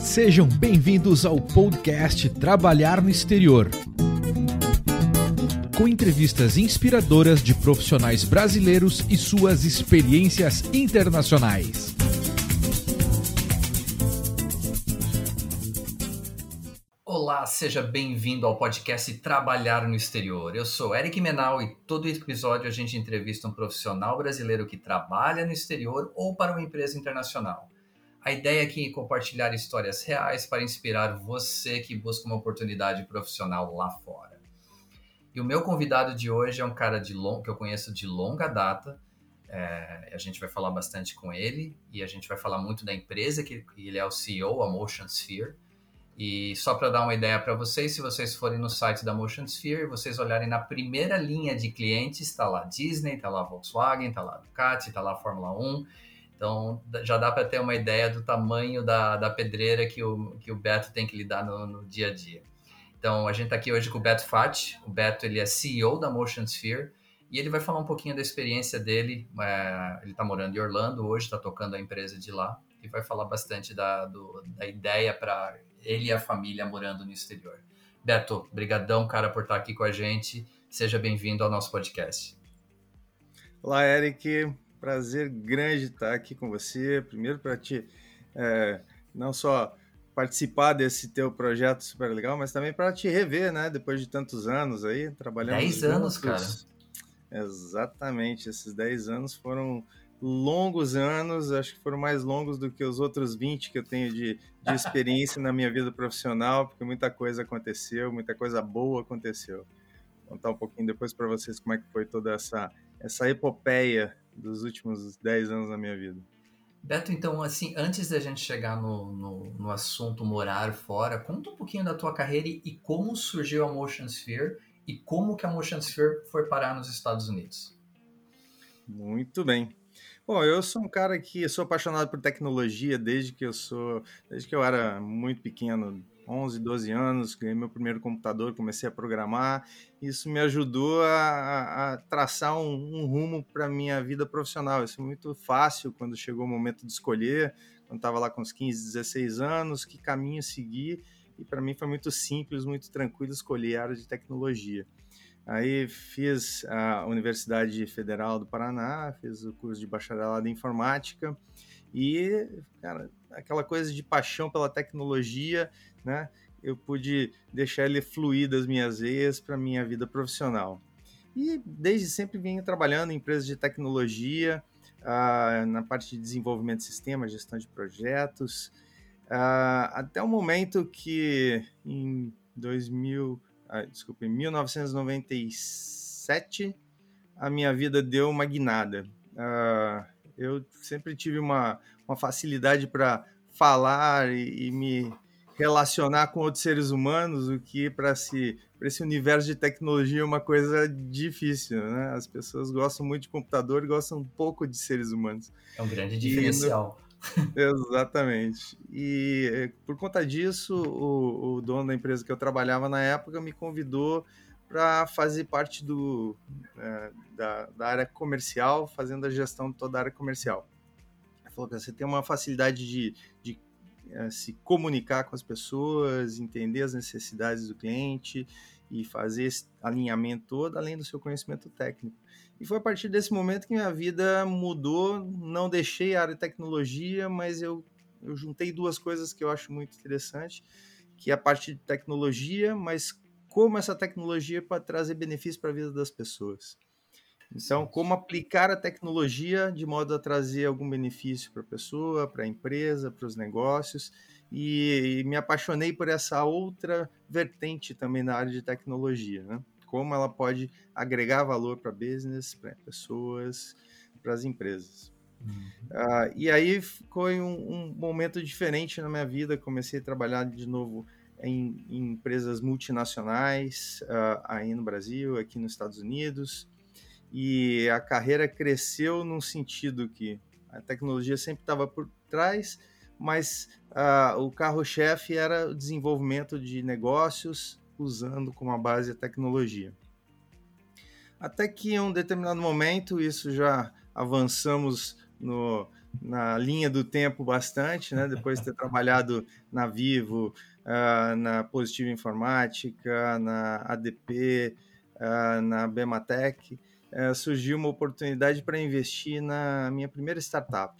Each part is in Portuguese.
Sejam bem-vindos ao podcast Trabalhar no Exterior. Com entrevistas inspiradoras de profissionais brasileiros e suas experiências internacionais. Olá, seja bem-vindo ao podcast Trabalhar no Exterior. Eu sou Eric Menal e todo episódio a gente entrevista um profissional brasileiro que trabalha no exterior ou para uma empresa internacional. A ideia aqui é compartilhar histórias reais para inspirar você que busca uma oportunidade profissional lá fora. E o meu convidado de hoje é um cara de long, que eu conheço de longa data. É, a gente vai falar bastante com ele e a gente vai falar muito da empresa que ele é o CEO, a Motion Sphere. E só para dar uma ideia para vocês, se vocês forem no site da Motion Sphere, vocês olharem na primeira linha de clientes, está lá Disney, está lá Volkswagen, está lá Ducati, está lá Fórmula 1 então, já dá para ter uma ideia do tamanho da, da pedreira que o, que o Beto tem que lidar no, no dia a dia. Então, a gente está aqui hoje com o Beto Fati. O Beto ele é CEO da Motion Sphere e ele vai falar um pouquinho da experiência dele. É, ele está morando em Orlando hoje, está tocando a empresa de lá e vai falar bastante da, do, da ideia para ele e a família morando no exterior. Beto, brigadão, cara, por estar aqui com a gente. Seja bem-vindo ao nosso podcast. Olá, Eric prazer grande estar aqui com você. Primeiro para te é, não só participar desse teu projeto super legal, mas também para te rever, né? Depois de tantos anos aí trabalhando. Dez anos, cara. Exatamente, esses dez anos foram longos anos, acho que foram mais longos do que os outros 20 que eu tenho de, de experiência na minha vida profissional, porque muita coisa aconteceu, muita coisa boa aconteceu. Vou contar um pouquinho depois para vocês como é que foi toda essa, essa epopeia dos últimos 10 anos da minha vida. Beto, então, assim, antes da gente chegar no, no, no, assunto morar fora, conta um pouquinho da tua carreira e como surgiu a Motion Sphere e como que a Motion Sphere foi parar nos Estados Unidos. Muito bem. Bom, eu sou um cara que sou apaixonado por tecnologia desde que eu sou, desde que eu era muito pequeno, 11, 12 anos, ganhei meu primeiro computador, comecei a programar. Isso me ajudou a, a traçar um, um rumo para minha vida profissional. Isso é muito fácil quando chegou o momento de escolher, quando estava lá com uns 15, 16 anos, que caminho seguir. E para mim foi muito simples, muito tranquilo escolher a área de tecnologia. Aí fiz a Universidade Federal do Paraná, fiz o curso de bacharelado em informática e, cara, aquela coisa de paixão pela tecnologia né? Eu pude deixar ele fluir das minhas veias para minha vida profissional. E desde sempre venho trabalhando em empresas de tecnologia, uh, na parte de desenvolvimento de sistemas, gestão de projetos, uh, até o momento que em 2000, uh, ah, desculpa, em 1997 a minha vida deu uma guinada. Uh, eu sempre tive uma, uma facilidade para falar e, e me relacionar com outros seres humanos, o que para si, para esse universo de tecnologia é uma coisa difícil, né? As pessoas gostam muito de computador e gostam um pouco de seres humanos. É um grande diferencial. Exatamente. E eh, por conta disso, o, o, dono da empresa que eu trabalhava na época me convidou para fazer parte do, é, da, da, área comercial, fazendo a gestão de toda a área comercial. Ele falou que você tem uma facilidade de, é, se comunicar com as pessoas, entender as necessidades do cliente e fazer esse alinhamento todo, além do seu conhecimento técnico. E foi a partir desse momento que minha vida mudou. Não deixei a área de tecnologia, mas eu, eu juntei duas coisas que eu acho muito interessante, que é a parte de tecnologia, mas como essa tecnologia pode trazer benefícios para a vida das pessoas. Então, como aplicar a tecnologia de modo a trazer algum benefício para a pessoa, para a empresa, para os negócios. E, e, me apaixonei por essa outra vertente também na área de tecnologia, né? Como ela pode agregar valor para business, para pessoas, para as empresas. Uhum. Uh, e aí foi um, um, momento diferente na minha vida. Comecei a trabalhar de novo em, em empresas multinacionais, uh, aí no Brasil, aqui nos Estados Unidos e a carreira cresceu num sentido que a tecnologia sempre estava por trás, mas uh, o carro-chefe era o desenvolvimento de negócios usando como base a tecnologia. Até que em um determinado momento, isso já avançamos no, na linha do tempo bastante, né? Depois de ter trabalhado na Vivo, uh, na Positiva Informática, na ADP, uh, na Bematec, uh, surgiu uma oportunidade para investir na minha primeira startup.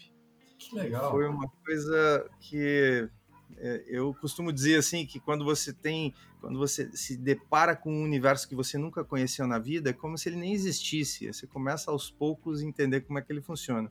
Que legal. Foi uma coisa que é, eu costumo dizer assim que quando você tem, quando você se depara com um universo que você nunca conheceu na vida, é como se ele nem existisse. Você começa aos poucos a entender como é que ele funciona.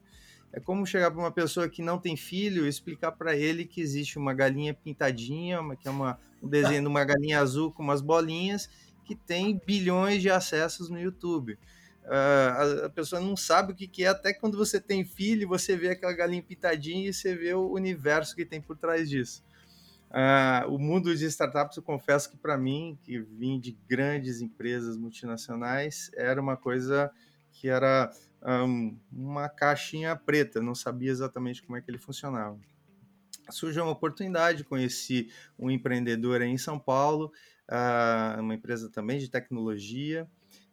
É como chegar para uma pessoa que não tem filho e explicar para ele que existe uma galinha pintadinha, uma, que é uma, um desenho de uma galinha azul com umas bolinhas, que tem bilhões de acessos no YouTube. Uh, a, a, pessoa não sabe o que, que é, até quando você tem filho, você vê aquela galinha pintadinha e você vê o universo que tem por trás disso. Uh, o mundo de startups, eu confesso que para mim, que vim de grandes empresas multinacionais, era uma coisa que era um, uma caixinha preta, não sabia exatamente como é que ele funcionava. Surgiu uma oportunidade, conheci um empreendedor em São Paulo, uh, uma empresa também de tecnologia,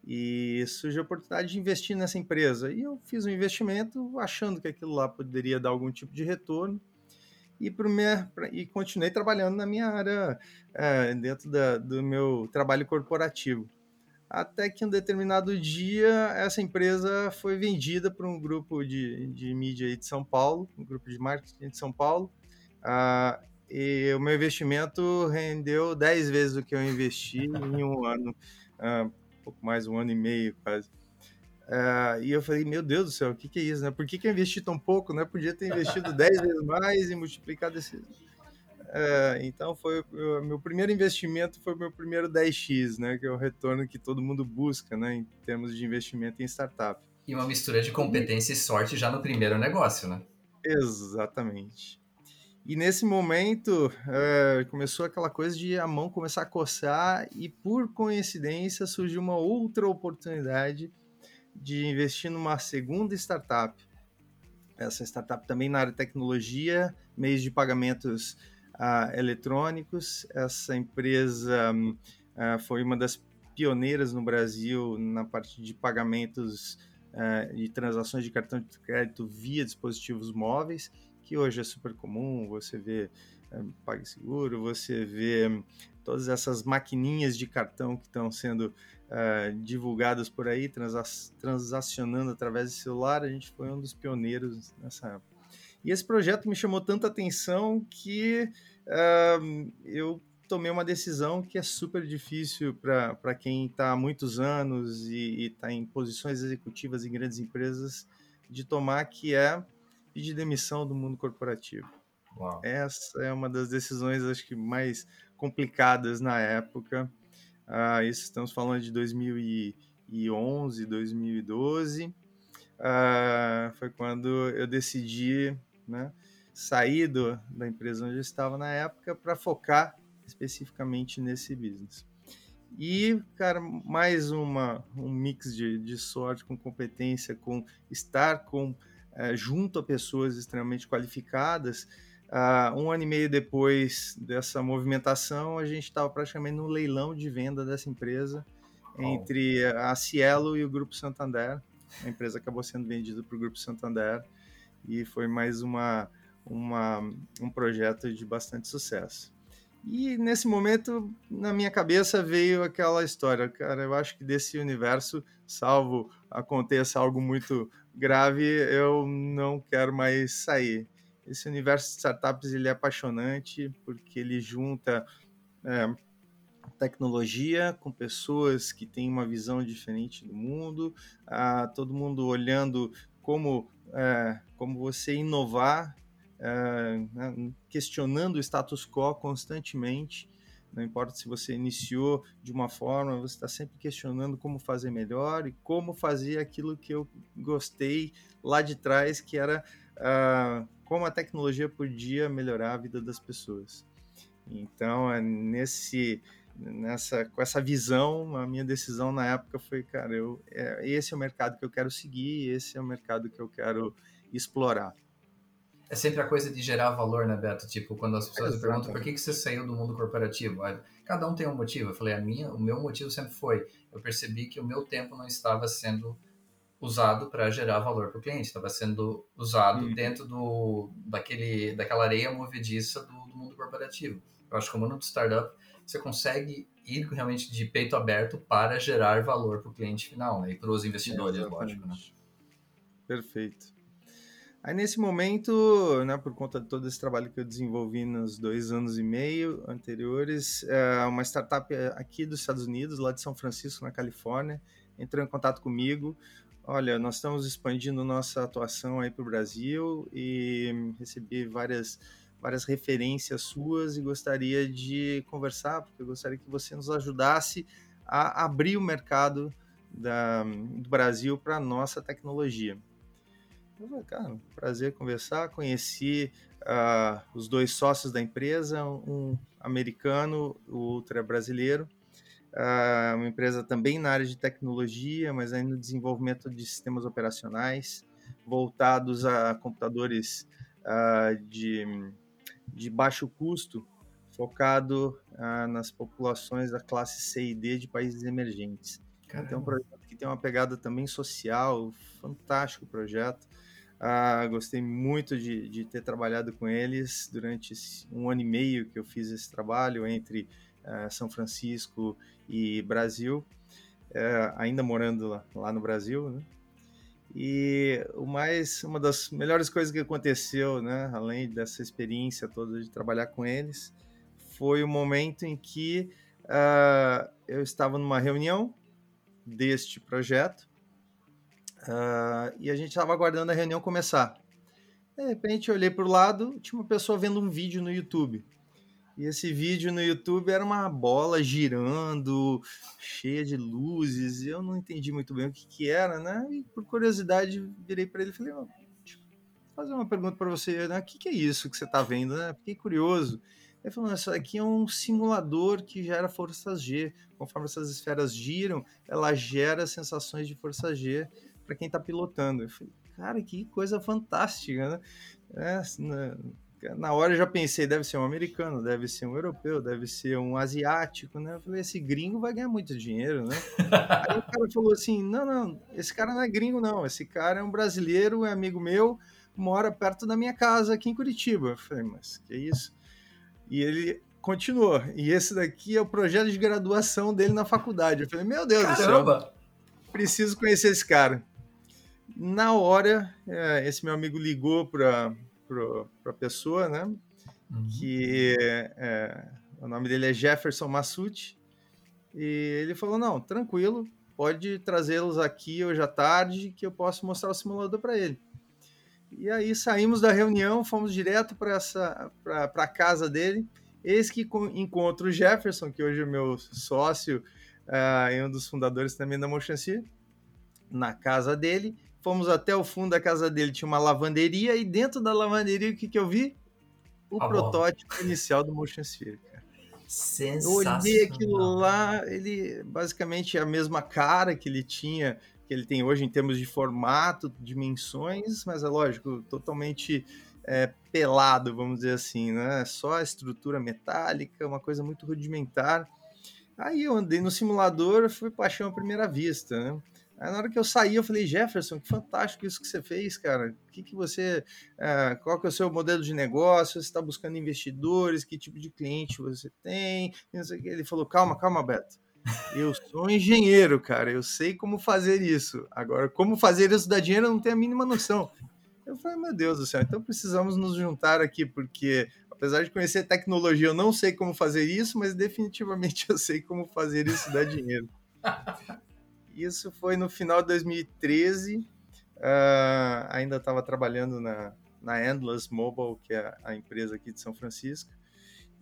e surgiu a oportunidade de investir nessa empresa. E eu fiz um investimento achando que aquilo lá poderia dar algum tipo de retorno, e, minha, e continuei trabalhando na minha área, uh, dentro da, do meu trabalho corporativo. Até que um determinado dia essa empresa foi vendida para um grupo de, de mídia de São Paulo, um grupo de marketing de São Paulo, uh, e o meu investimento rendeu 10 vezes o que eu investi em um ano, um pouco mais, um ano e meio quase. Uh, e eu falei, meu Deus do céu, o que, que é isso? Né? Por que, que eu investi tão pouco? Né? Podia ter investido 10 vezes mais e multiplicado esse, é, então foi meu primeiro investimento foi o meu primeiro 10x, né, que é o retorno que todo mundo busca, né, em termos de investimento em startup. E uma mistura de competência e sorte já no primeiro negócio, né? Exatamente. E nesse momento é, começou aquela coisa de a mão começar a coçar e por coincidência surgiu uma outra oportunidade de investir numa segunda startup. Essa startup também na área de tecnologia, meios de pagamentos uh, eletrônicos. Essa empresa uh, foi uma das pioneiras no Brasil na parte de pagamentos uh, e transações de cartão de crédito via dispositivos móveis, que hoje é super comum. Você vê um, PagSeguro, você vê um, todas essas maquininhas de cartão que estão sendo uh, divulgadas por aí, transacionando através do celular. A gente foi um dos pioneiros nessa época. E esse projeto me chamou tanta atenção que uh, eu tomei uma decisão que é super difícil para quem está há muitos anos e está em posições executivas em grandes empresas de tomar, que é pedir demissão do mundo corporativo. Uau. Essa é uma das decisões, acho que, mais complicadas na época. Uh, isso estamos falando de 2011, 2012. Uh, foi quando eu decidi né, sair do, da empresa onde eu estava na época para focar especificamente nesse business. E, cara, mais uma, um mix de, de sorte com competência, com estar com, é, junto a pessoas extremamente qualificadas. Uh, um ano e meio depois dessa movimentação, a gente estava praticamente no leilão de venda dessa empresa oh. entre a Cielo e o Grupo Santander. A empresa acabou sendo vendida para o Grupo Santander e foi mais uma, uma, um projeto de bastante sucesso. E nesse momento, na minha cabeça veio aquela história, cara, eu acho que desse universo, salvo aconteça algo muito grave, eu não quero mais sair. Esse universo de startups ele é apaixonante porque ele junta é, tecnologia com pessoas que têm uma visão diferente do mundo, a, todo mundo olhando como é, como você inovar, é, né, questionando o status quo constantemente. Não importa se você iniciou de uma forma, você está sempre questionando como fazer melhor e como fazer aquilo que eu gostei lá de trás, que era uh, como a tecnologia podia melhorar a vida das pessoas. Então, é nesse nessa com essa visão, a minha decisão na época foi, cara, eu é, esse é o mercado que eu quero seguir, esse é o mercado que eu quero explorar. É sempre a coisa de gerar valor, né, Beto? Tipo, quando as pessoas perguntam por que, que você saiu do mundo corporativo, cada um tem um motivo. Eu falei, a minha, o meu motivo sempre foi, eu percebi que o meu tempo não estava sendo usado para gerar valor para o cliente, estava sendo usado uhum. dentro do, daquele, daquela areia movediça do, do, mundo corporativo. Eu acho que como no startup, você consegue ir realmente de peito aberto para gerar valor para o cliente final né? e para os investidores, é, lógico. Né? Perfeito. Aí nesse momento, né, por conta de todo esse trabalho que eu desenvolvi nos dois anos e meio anteriores, é, uma startup aqui dos Estados Unidos, lá de São Francisco, na Califórnia, entrou em contato comigo. Olha, nós estamos expandindo nossa atuação aí para o Brasil e recebi várias várias referências suas e gostaria de conversar, porque eu gostaria que você nos ajudasse a abrir o mercado da, do Brasil para a nossa tecnologia. Eu falei, cara, prazer conversar. Conheci uh, os dois sócios da empresa, um americano, o outro é brasileiro. Uh, uma empresa também na área de tecnologia, mas ainda no desenvolvimento de sistemas operacionais voltados a computadores uh, de, de baixo custo, focado uh, nas populações da classe C e D de países emergentes. Caramba. Então, é um projeto que tem uma pegada também social, fantástico projeto. Ah, gostei muito de, de, ter trabalhado com eles durante um ano e meio que eu fiz esse trabalho entre ah, São Francisco e Brasil, eh, ainda morando lá, lá no Brasil, né? E o mais, uma das melhores coisas que aconteceu, né, além dessa experiência toda de trabalhar com eles, foi o momento em que uh, eu estava numa reunião deste projeto Uh, e a gente estava aguardando a reunião começar. De repente, eu olhei para o lado, tinha uma pessoa vendo um vídeo no YouTube. E esse vídeo no YouTube era uma bola girando, cheia de luzes. Eu não entendi muito bem o que, que era, né? E por curiosidade, virei para ele e falei: oh, fazer uma pergunta para você, né? O que, que é isso que você está vendo, né? Fiquei curioso. Ele falou: Isso aqui é um simulador que gera forças G. Conforme essas esferas giram, ela gera sensações de força G para quem está pilotando. Eu falei, cara, que coisa fantástica, né? É, na, na hora eu já pensei, deve ser um americano, deve ser um europeu, deve ser um asiático, né? Eu falei, esse gringo vai ganhar muito dinheiro, né? Aí o cara falou assim, não, não, esse cara não é gringo, não, esse cara é um brasileiro, é amigo meu, mora perto da minha casa aqui em Curitiba. Eu falei, mas que isso? E ele continuou, e esse daqui é o projeto de graduação dele na faculdade. Eu falei, meu Deus Caramba. do céu, preciso conhecer esse cara. Na hora, é, esse meu amigo ligou para a pessoa, né? Uhum. Que é, o nome dele é Jefferson Massucci. E ele falou: Não, tranquilo, pode trazê-los aqui hoje à tarde, que eu posso mostrar o simulador para ele. E aí saímos da reunião, fomos direto para a casa dele. Eis que encontro o Jefferson, que hoje é meu sócio uh, e um dos fundadores também da Mochancia, na casa dele fomos até o fundo da casa dele, tinha uma lavanderia, e dentro da lavanderia, o que, que eu vi? O ah, protótipo bom. inicial do Motion Sphere. Cara. Eu olhei aquilo lá, ele basicamente é a mesma cara que ele tinha, que ele tem hoje em termos de formato, dimensões, mas é lógico, totalmente é, pelado, vamos dizer assim, né? Só a estrutura metálica, uma coisa muito rudimentar. Aí eu andei no simulador, foi paixão à primeira vista, né? Aí na hora que eu saí, eu falei, Jefferson, que fantástico isso que você fez, cara. Que, que você. É, qual que é o seu modelo de negócio? Você está buscando investidores? Que tipo de cliente você tem? Ele falou, calma, calma, Beto. Eu sou engenheiro, cara. Eu sei como fazer isso. Agora, como fazer isso dar dinheiro, eu não tenho a mínima noção. Eu falei, meu Deus do céu, então precisamos nos juntar aqui, porque apesar de conhecer tecnologia, eu não sei como fazer isso, mas definitivamente eu sei como fazer isso dar dinheiro. Isso foi no final de 2013. Uh, ah, ainda estava trabalhando na, na Endless Mobile, que é a empresa aqui de São Francisco.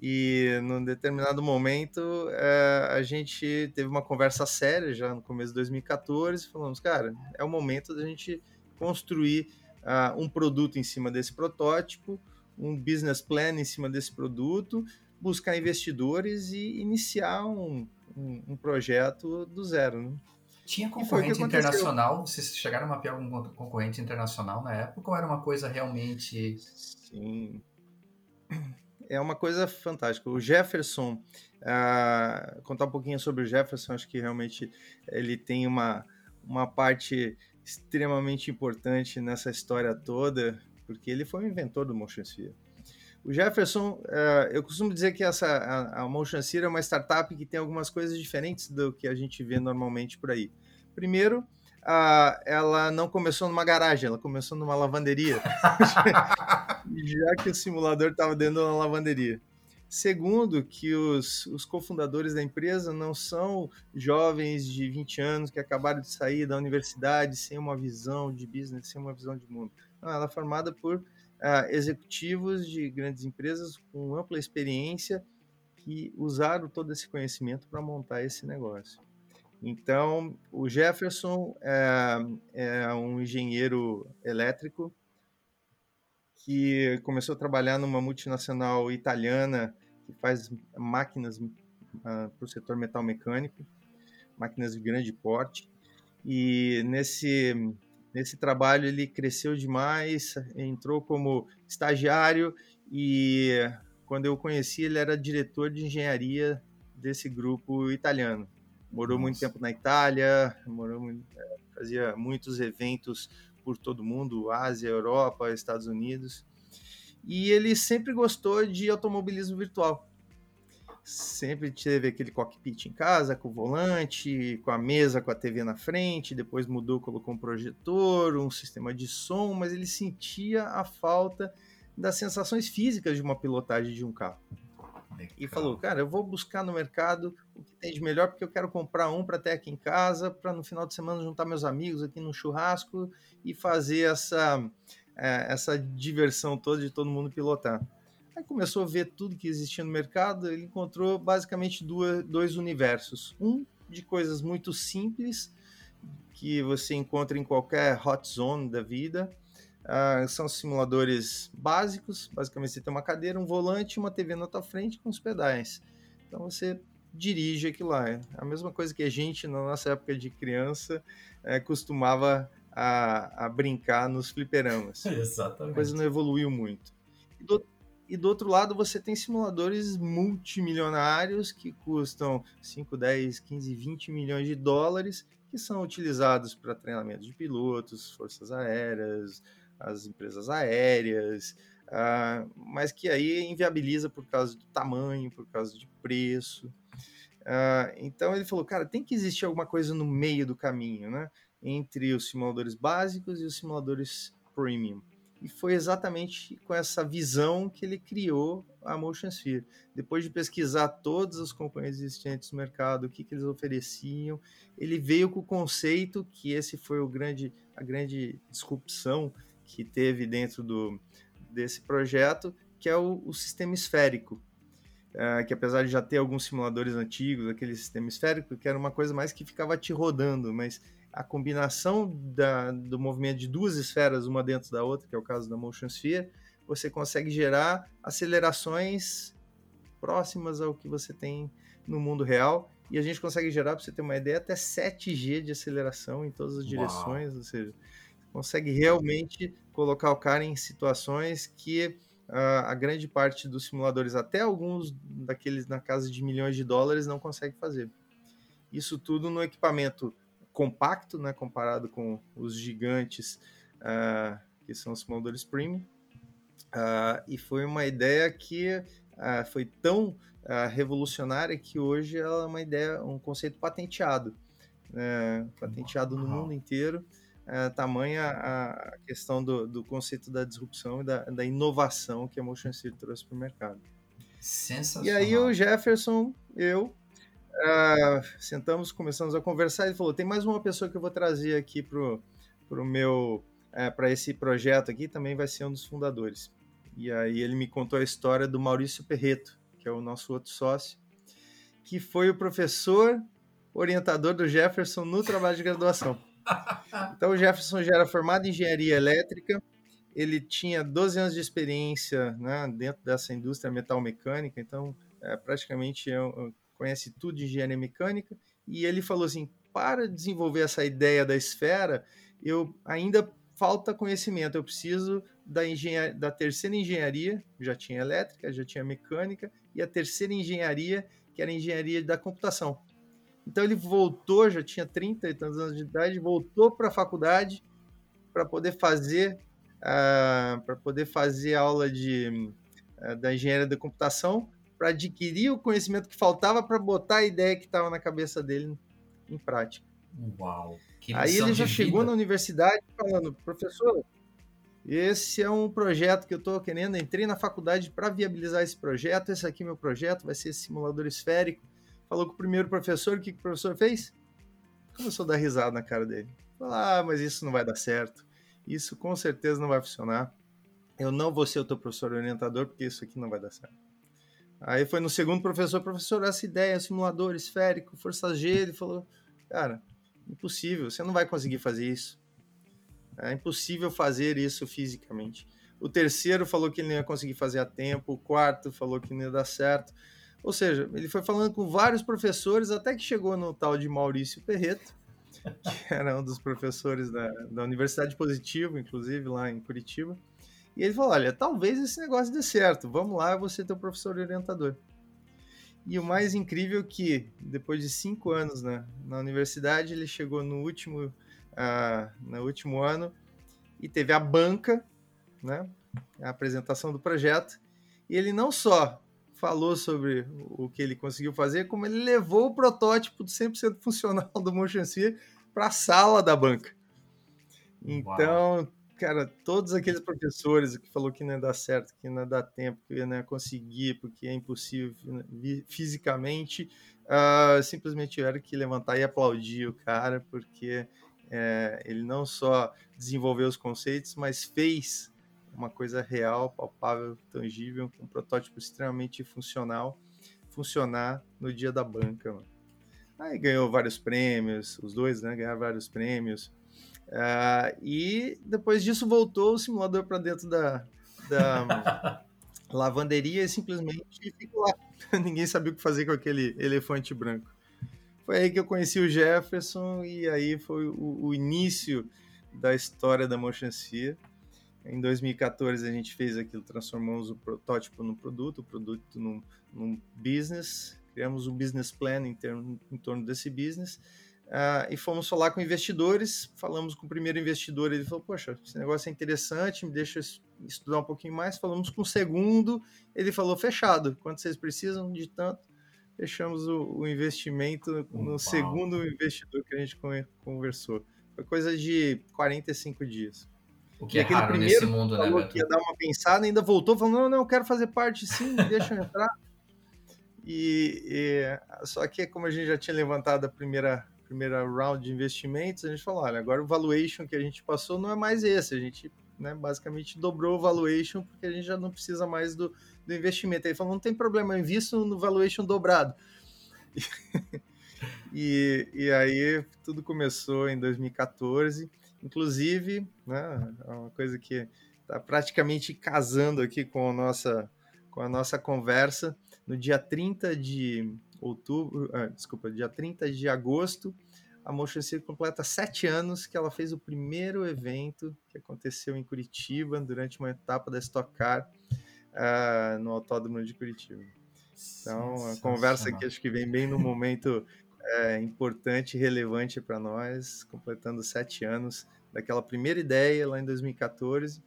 E num determinado momento uh, a gente teve uma conversa séria já no começo de 2014. Falamos, cara, é o momento da gente construir uh, um produto em cima desse protótipo, um business plan em cima desse produto, buscar investidores e iniciar um, um, um projeto do zero. Né? Tinha concorrente internacional? Vocês chegaram a mapear algum concorrente internacional na época ou era uma coisa realmente. Sim. É uma coisa fantástica. O Jefferson, uh, contar um pouquinho sobre o Jefferson, acho que realmente ele tem uma, uma parte extremamente importante nessa história toda, porque ele foi o inventor do Motion Sphere. O Jefferson, uh, eu costumo dizer que essa, a, a Motion é uma startup que tem algumas coisas diferentes do que a gente vê normalmente por aí. Primeiro, ela não começou numa garagem, ela começou numa lavanderia, já que o simulador estava dentro de uma lavanderia. Segundo, que os, os cofundadores da empresa não são jovens de 20 anos que acabaram de sair da universidade sem uma visão de business, sem uma visão de mundo. Não, ela é formada por uh, executivos de grandes empresas com ampla experiência que usaram todo esse conhecimento para montar esse negócio. Então, o Jefferson é, é um engenheiro elétrico que começou a trabalhar numa multinacional italiana que faz máquinas uh, para o setor metal mecânico, máquinas de grande porte. E nesse, nesse trabalho ele cresceu demais, entrou como estagiário e quando eu conheci ele era diretor de engenharia desse grupo italiano. Morou Nossa. muito tempo na Itália, morou, é, fazia muitos eventos por todo mundo, Ásia, Europa, Estados Unidos. E ele sempre gostou de automobilismo virtual sempre teve aquele cockpit em casa, com o volante, com a mesa, com a TV na frente, depois mudou, colocou um projetor, um sistema de som, mas ele sentia a falta das sensações físicas de uma pilotagem de um carro. Legal. E falou, cara, eu vou buscar no mercado o que tem de melhor, porque eu quero comprar um para ter aqui em casa, para no final de semana juntar meus amigos aqui no churrasco e fazer essa, é, essa diversão toda de todo mundo pilotar. Aí começou a ver tudo que existia no mercado, ele encontrou basicamente duas, dois universos. Um de coisas muito simples, que você encontra em qualquer hot zone da vida. Uh, são simuladores básicos, basicamente você tem uma cadeira, um volante, uma TV na tua frente com os pedais. Então você dirige aquilo lá. É a mesma coisa que a gente, na nossa época de criança, é, costumava a, a, brincar nos fliperamas. Exatamente. A coisa não evoluiu muito. E do, e do outro lado você tem simuladores multimilionários que custam 5, 10, 15, 20 milhões de dólares, que são utilizados para treinamento de pilotos, forças aéreas, as empresas aéreas, uh, mas que aí inviabiliza por causa do tamanho, por causa de preço. Uh, então ele falou, cara, tem que existir alguma coisa no meio do caminho, né? Entre os simuladores básicos e os simuladores premium. E foi exatamente com essa visão que ele criou a Motion Sphere. Depois de pesquisar todos os concorrentes existentes no mercado, o que, que eles ofereciam, ele veio com o conceito que esse foi o grande, a grande disrupção que teve dentro do, desse projeto, que é o, o sistema esférico. Uh, que apesar de já ter alguns simuladores antigos, aquele sistema esférico, que era uma coisa mais que ficava te rodando, mas a combinação da, do movimento de duas esferas, uma dentro da outra, que é o caso da Motion Sphere, você consegue gerar acelerações próximas ao que você tem no mundo real. E a gente consegue gerar, para você ter uma ideia, até 7G de aceleração em todas as direções. Uau. Ou seja, consegue realmente colocar o cara em situações que uh, a grande parte dos simuladores, até alguns daqueles na casa de milhões de dólares, não consegue fazer. Isso tudo no equipamento compacto, né, comparado com os gigantes uh, que são os simuladores premium. Uh, e foi uma ideia que uh, foi tão revolucionária que hoje ela é uma ideia, um conceito patenteado, né, patenteado no mundo inteiro. tamanha a questão do, do, conceito da disrupção e da, da inovação que a Motion City trouxe para o mercado. Sensacional. E aí o Jefferson, eu Uh, sentamos, começamos a conversar. Ele falou: tem mais uma pessoa que eu vou trazer aqui pro, pro meu é, para esse projeto aqui. Também vai ser um dos fundadores. E aí ele me contou a história do Maurício Perreto, que é o nosso outro sócio, que foi o professor orientador do Jefferson no trabalho de graduação. Então o Jefferson já era formado em engenharia elétrica. Ele tinha 12 anos de experiência né, dentro dessa indústria metal mecânica, então é, praticamente é conhece tudo de engenharia mecânica, e ele falou assim: para desenvolver essa ideia da esfera, eu ainda falta conhecimento, eu preciso da, engenharia, da terceira engenharia, já tinha elétrica, já tinha mecânica, e a terceira engenharia, que era a engenharia da computação. Então ele voltou, já tinha 30 e tantos anos de idade, voltou para a faculdade para poder fazer uh, para poder fazer aula de uh, da engenharia da computação para adquirir o conhecimento que faltava para botar a ideia que estava na cabeça dele em prática. Uau! Aí ele já chegou na universidade falando, professor, esse é um projeto que eu estou querendo. Entrei na faculdade para viabilizar esse projeto. Esse aqui é meu projeto, vai ser esse simulador esférico. Falou com o primeiro professor. O que, que o professor fez? Começou a dar risada na cara dele. Falou, ah, mas isso não vai dar certo. Isso com certeza não vai funcionar. Eu não vou ser o teu professor orientador, porque isso aqui não vai dar certo. Aí foi no segundo professor, professor, essa ideia, simulador esférico, força G, ele falou, cara, impossível, você não vai conseguir fazer isso. É impossível fazer isso fisicamente. O terceiro falou que ele não ia conseguir fazer a tempo, o quarto falou que não ia dar certo. Ou seja, ele foi falando com vários professores até que chegou no tal de Maurício Perreto, que era um dos professores da, da Universidade Positivo, inclusive lá em Curitiba. E ele falou: Olha, talvez esse negócio dê certo, vamos lá, você ter o professor orientador. E o mais incrível é que, depois de cinco anos né, na universidade, ele chegou no último uh, no último ano e teve a banca, né, a apresentação do projeto, e ele não só falou sobre o que ele conseguiu fazer, como ele levou o protótipo do 100% funcional do Motion para a sala da banca. Então, Uau. Cara, todos aqueles professores que falou que não ia dar certo, que não ia dar tempo, que não ia conseguir, porque é impossível fisicamente, uh, simplesmente tiveram que levantar e aplaudir o cara, porque é, ele não só desenvolveu os conceitos, mas fez uma coisa real, palpável, tangível, um protótipo extremamente funcional, funcionar no dia da banca. Mano. Aí ganhou vários prêmios, os dois, né? Ganharam vários prêmios. Uh, e depois disso voltou o simulador para dentro da, da lavanderia e simplesmente ficou lá. Ninguém sabia o que fazer com aquele elefante branco. Foi aí que eu conheci o Jefferson e aí foi o, o início da história da Motion. Em 2014 a gente fez aquilo, transformamos o protótipo no produto, o produto num, num business, criamos um business plan em, termo, em torno desse business uh, e fomos falar com investidores. Falamos com o primeiro investidor, ele falou: Poxa, esse negócio é interessante, me deixa estudar um pouquinho mais. Falamos com o segundo, ele falou: Fechado, quanto vocês precisam de tanto? fechamos o, o investimento no Uau. segundo investidor que a gente conversou. Foi coisa de 45 dias. O que e é raro primeiro nesse mundo, né, Beto? que ia dar uma pensada, ainda voltou falando, não, não, eu quero fazer parte sim, deixa eu entrar. E, e, só que como a gente já tinha levantado a primeira primeira round de investimentos, a gente falou, olha, agora o valuation que a gente passou não é mais esse, a gente né, basicamente dobrou o valuation porque a gente já não precisa mais do, do investimento. Ele falou, não tem problema, eu invisto no valuation dobrado. e, e aí tudo começou em 2014, inclusive, né, é uma coisa que está praticamente casando aqui com a nossa, com a nossa conversa, no dia 30 de outubro, ah, desculpa, dia 30 de agosto, a Motion City completa sete anos que ela fez o primeiro evento que aconteceu em Curitiba durante uma etapa da Stock Car uh, no Autódromo de Curitiba. Então, a conversa aqui acho que vem bem no momento é, importante e relevante para nós, completando sete anos daquela primeira ideia lá em 2014, uh,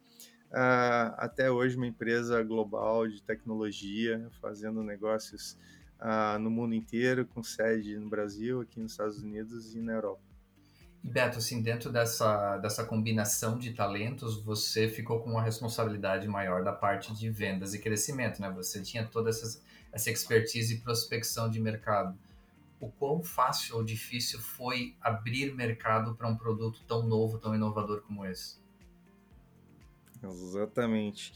ah, até hoje uma empresa global de tecnologia, fazendo negócios uh, no mundo inteiro, com sede no Brasil, aqui nos Estados Unidos e na Europa. Beto, assim, dentro dessa, dessa combinação de talentos, você ficou com uma responsabilidade maior da parte de vendas e crescimento, né? Você tinha toda essa, essa expertise e prospecção de mercado. O quão fácil ou difícil foi abrir mercado para um produto tão novo, tão inovador como esse? Exatamente.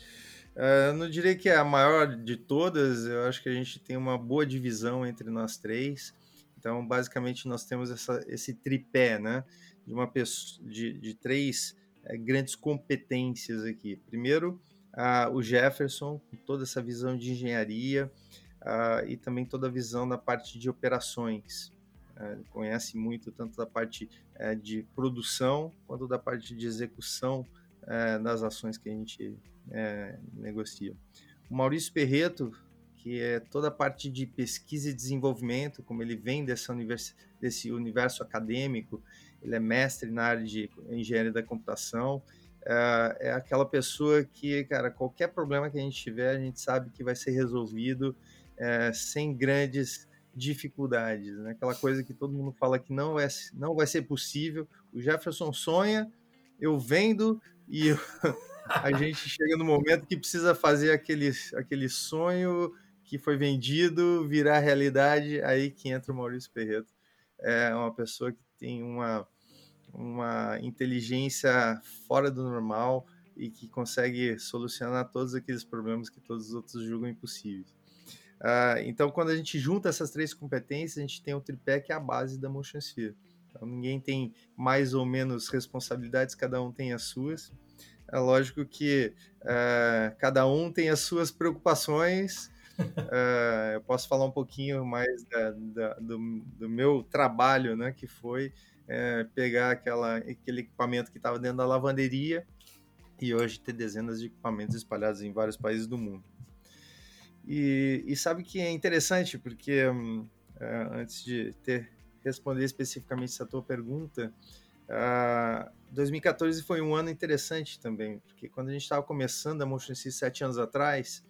Uh, não diria que é a maior de todas, eu acho que a gente tem uma boa divisão entre nós três. Então, basicamente, nós temos essa, esse tripé, né? De, uma pessoa, de, de três é, grandes competências aqui. Primeiro, uh, o Jefferson, com toda essa visão de engenharia uh, e também toda a visão da parte de operações. Uh, conhece muito tanto da parte uh, de produção quanto da parte de execução das ações que a gente negocia. O Maurício Perreto, que é toda a parte de pesquisa e desenvolvimento, como ele vem dessa univers, desse universo acadêmico, ele é mestre na área de engenharia da computação, é, é aquela pessoa que, cara, qualquer problema que a gente tiver, a gente sabe que vai ser resolvido é, sem grandes dificuldades, né? Aquela coisa que todo mundo fala que não é, não vai ser possível. O Jefferson sonha, eu vendo e eu, a gente chega no momento que precisa fazer aquele, aquele sonho que foi vendido virar realidade. Aí que entra o Maurício Perreto. É uma pessoa que tem uma, uma inteligência fora do normal e que consegue solucionar todos aqueles problemas que todos os outros julgam impossíveis. Uh, então, quando a gente junta essas três competências, a gente tem o tripé que é a base da Motion Sphere. Então, ninguém tem mais ou menos responsabilidades, cada um tem as suas. É lógico que uh, cada um tem as suas preocupações. Uh, eu posso falar um pouquinho mais da, da, do, do, meu trabalho, né, que foi uh, pegar aquela, aquele equipamento que estava dentro da lavanderia e hoje ter dezenas de equipamentos espalhados em vários países do mundo. E, e sabe que é interessante, porque um, antes de ter responder especificamente essa tua pergunta, uh, 2014 foi um ano interessante também, porque quando a gente estava começando a Motion C sete anos atrás,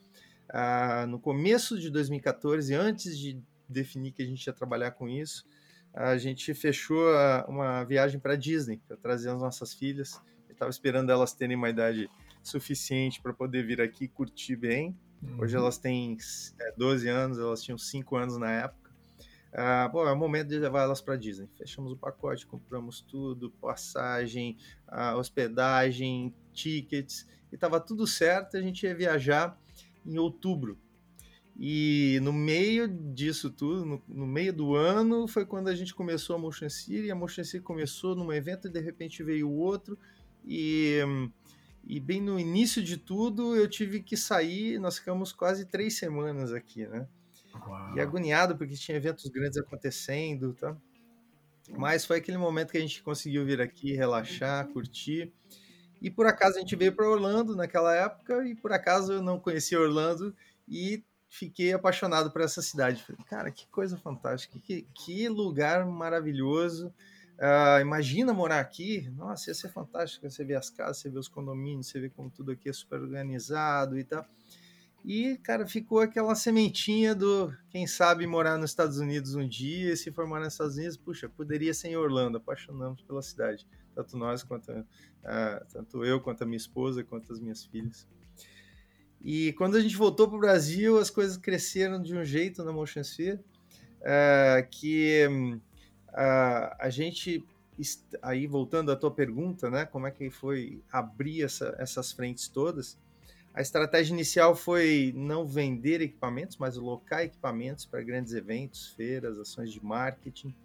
uh, no começo de 2014, antes de definir que a gente ia trabalhar com isso, a gente fechou uma viagem para Disney para trazer as nossas filhas. Eu estava esperando elas terem uma idade suficiente para poder vir aqui curtir bem. Hoje uhum. elas têm é, 12 anos, elas tinham 5 anos na época. Ah, bom, é o momento de levar elas para Disney. Fechamos o pacote, compramos tudo, passagem, ah, hospedagem, tickets, e estava tudo certo. A gente ia viajar em outubro. E no meio disso tudo, no, no, meio do ano, foi quando a gente começou a Motion City. A Motion City começou num evento e de repente veio outro. E e bem no início de tudo, eu tive que sair. Nós ficamos quase três semanas aqui, né? Uau. E agoniado, porque tinha eventos grandes acontecendo, tá? Mas foi aquele momento que a gente conseguiu vir aqui, relaxar, curtir. E por acaso a gente veio para Orlando naquela época, e por acaso eu não conhecia Orlando e fiquei apaixonado por essa cidade. Falei, cara, que coisa fantástica, que, que lugar maravilhoso. Uh, imagina morar aqui, nossa, ia ser fantástico. Você vê as casas, você vê os condomínios, você vê como tudo aqui é super organizado e tal. E, cara, ficou aquela sementinha do quem sabe morar nos Estados Unidos um dia, e se formar nos Estados Unidos, puxa, poderia ser em Orlando, apaixonamos pela cidade. Tanto nós, quanto, uh, tanto eu, quanto a minha esposa, quanto as minhas filhas. E quando a gente voltou para o Brasil, as coisas cresceram de um jeito na Motion Sphere, uh, que um, Uh, a gente, aí voltando à tua pergunta, né, como é que foi abrir essa, essas frentes todas, a estratégia inicial foi não vender equipamentos, mas alocar equipamentos para grandes eventos, feiras, ações de marketing.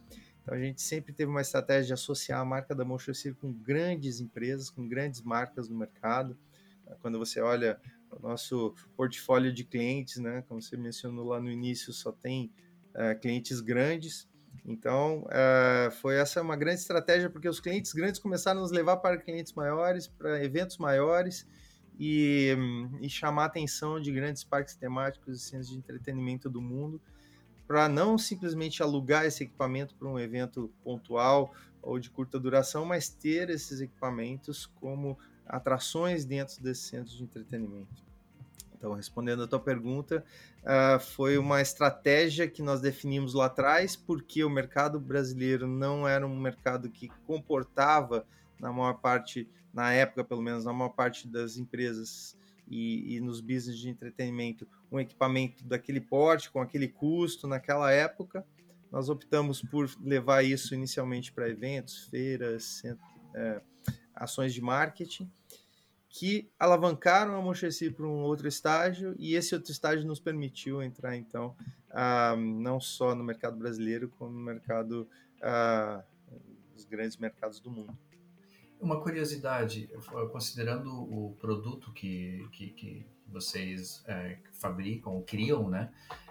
Então a gente sempre teve uma estratégia de associar a marca da Motion com grandes empresas, com grandes marcas no mercado. Quando você olha o nosso portfólio de clientes, né, como você mencionou lá no início, só tem uh, clientes grandes. Então, uh, foi essa uma grande estratégia, porque os clientes grandes começaram a nos levar para clientes maiores, para eventos maiores e, um, e chamar a atenção de grandes parques temáticos e centros de entretenimento do mundo, para não simplesmente alugar esse equipamento para um evento pontual ou de curta duração, mas ter esses equipamentos como atrações dentro desses centros de entretenimento. Então, respondendo a tua pergunta, uh, foi uma estratégia que nós definimos lá atrás, porque o mercado brasileiro não era um mercado que comportava, na maior parte, na época pelo menos, na maior parte das empresas e, e nos business de entretenimento, um equipamento daquele porte, com aquele custo naquela época. Nós optamos por levar isso inicialmente para eventos, feiras, centro, é, ações de marketing que alavancaram a Mochesi para um outro estágio e esse outro estágio nos permitiu entrar então não só no mercado brasileiro como no mercado uh, dos grandes mercados do mundo. Uma curiosidade, considerando o produto que, que, que vocês é, fabricam criam, né?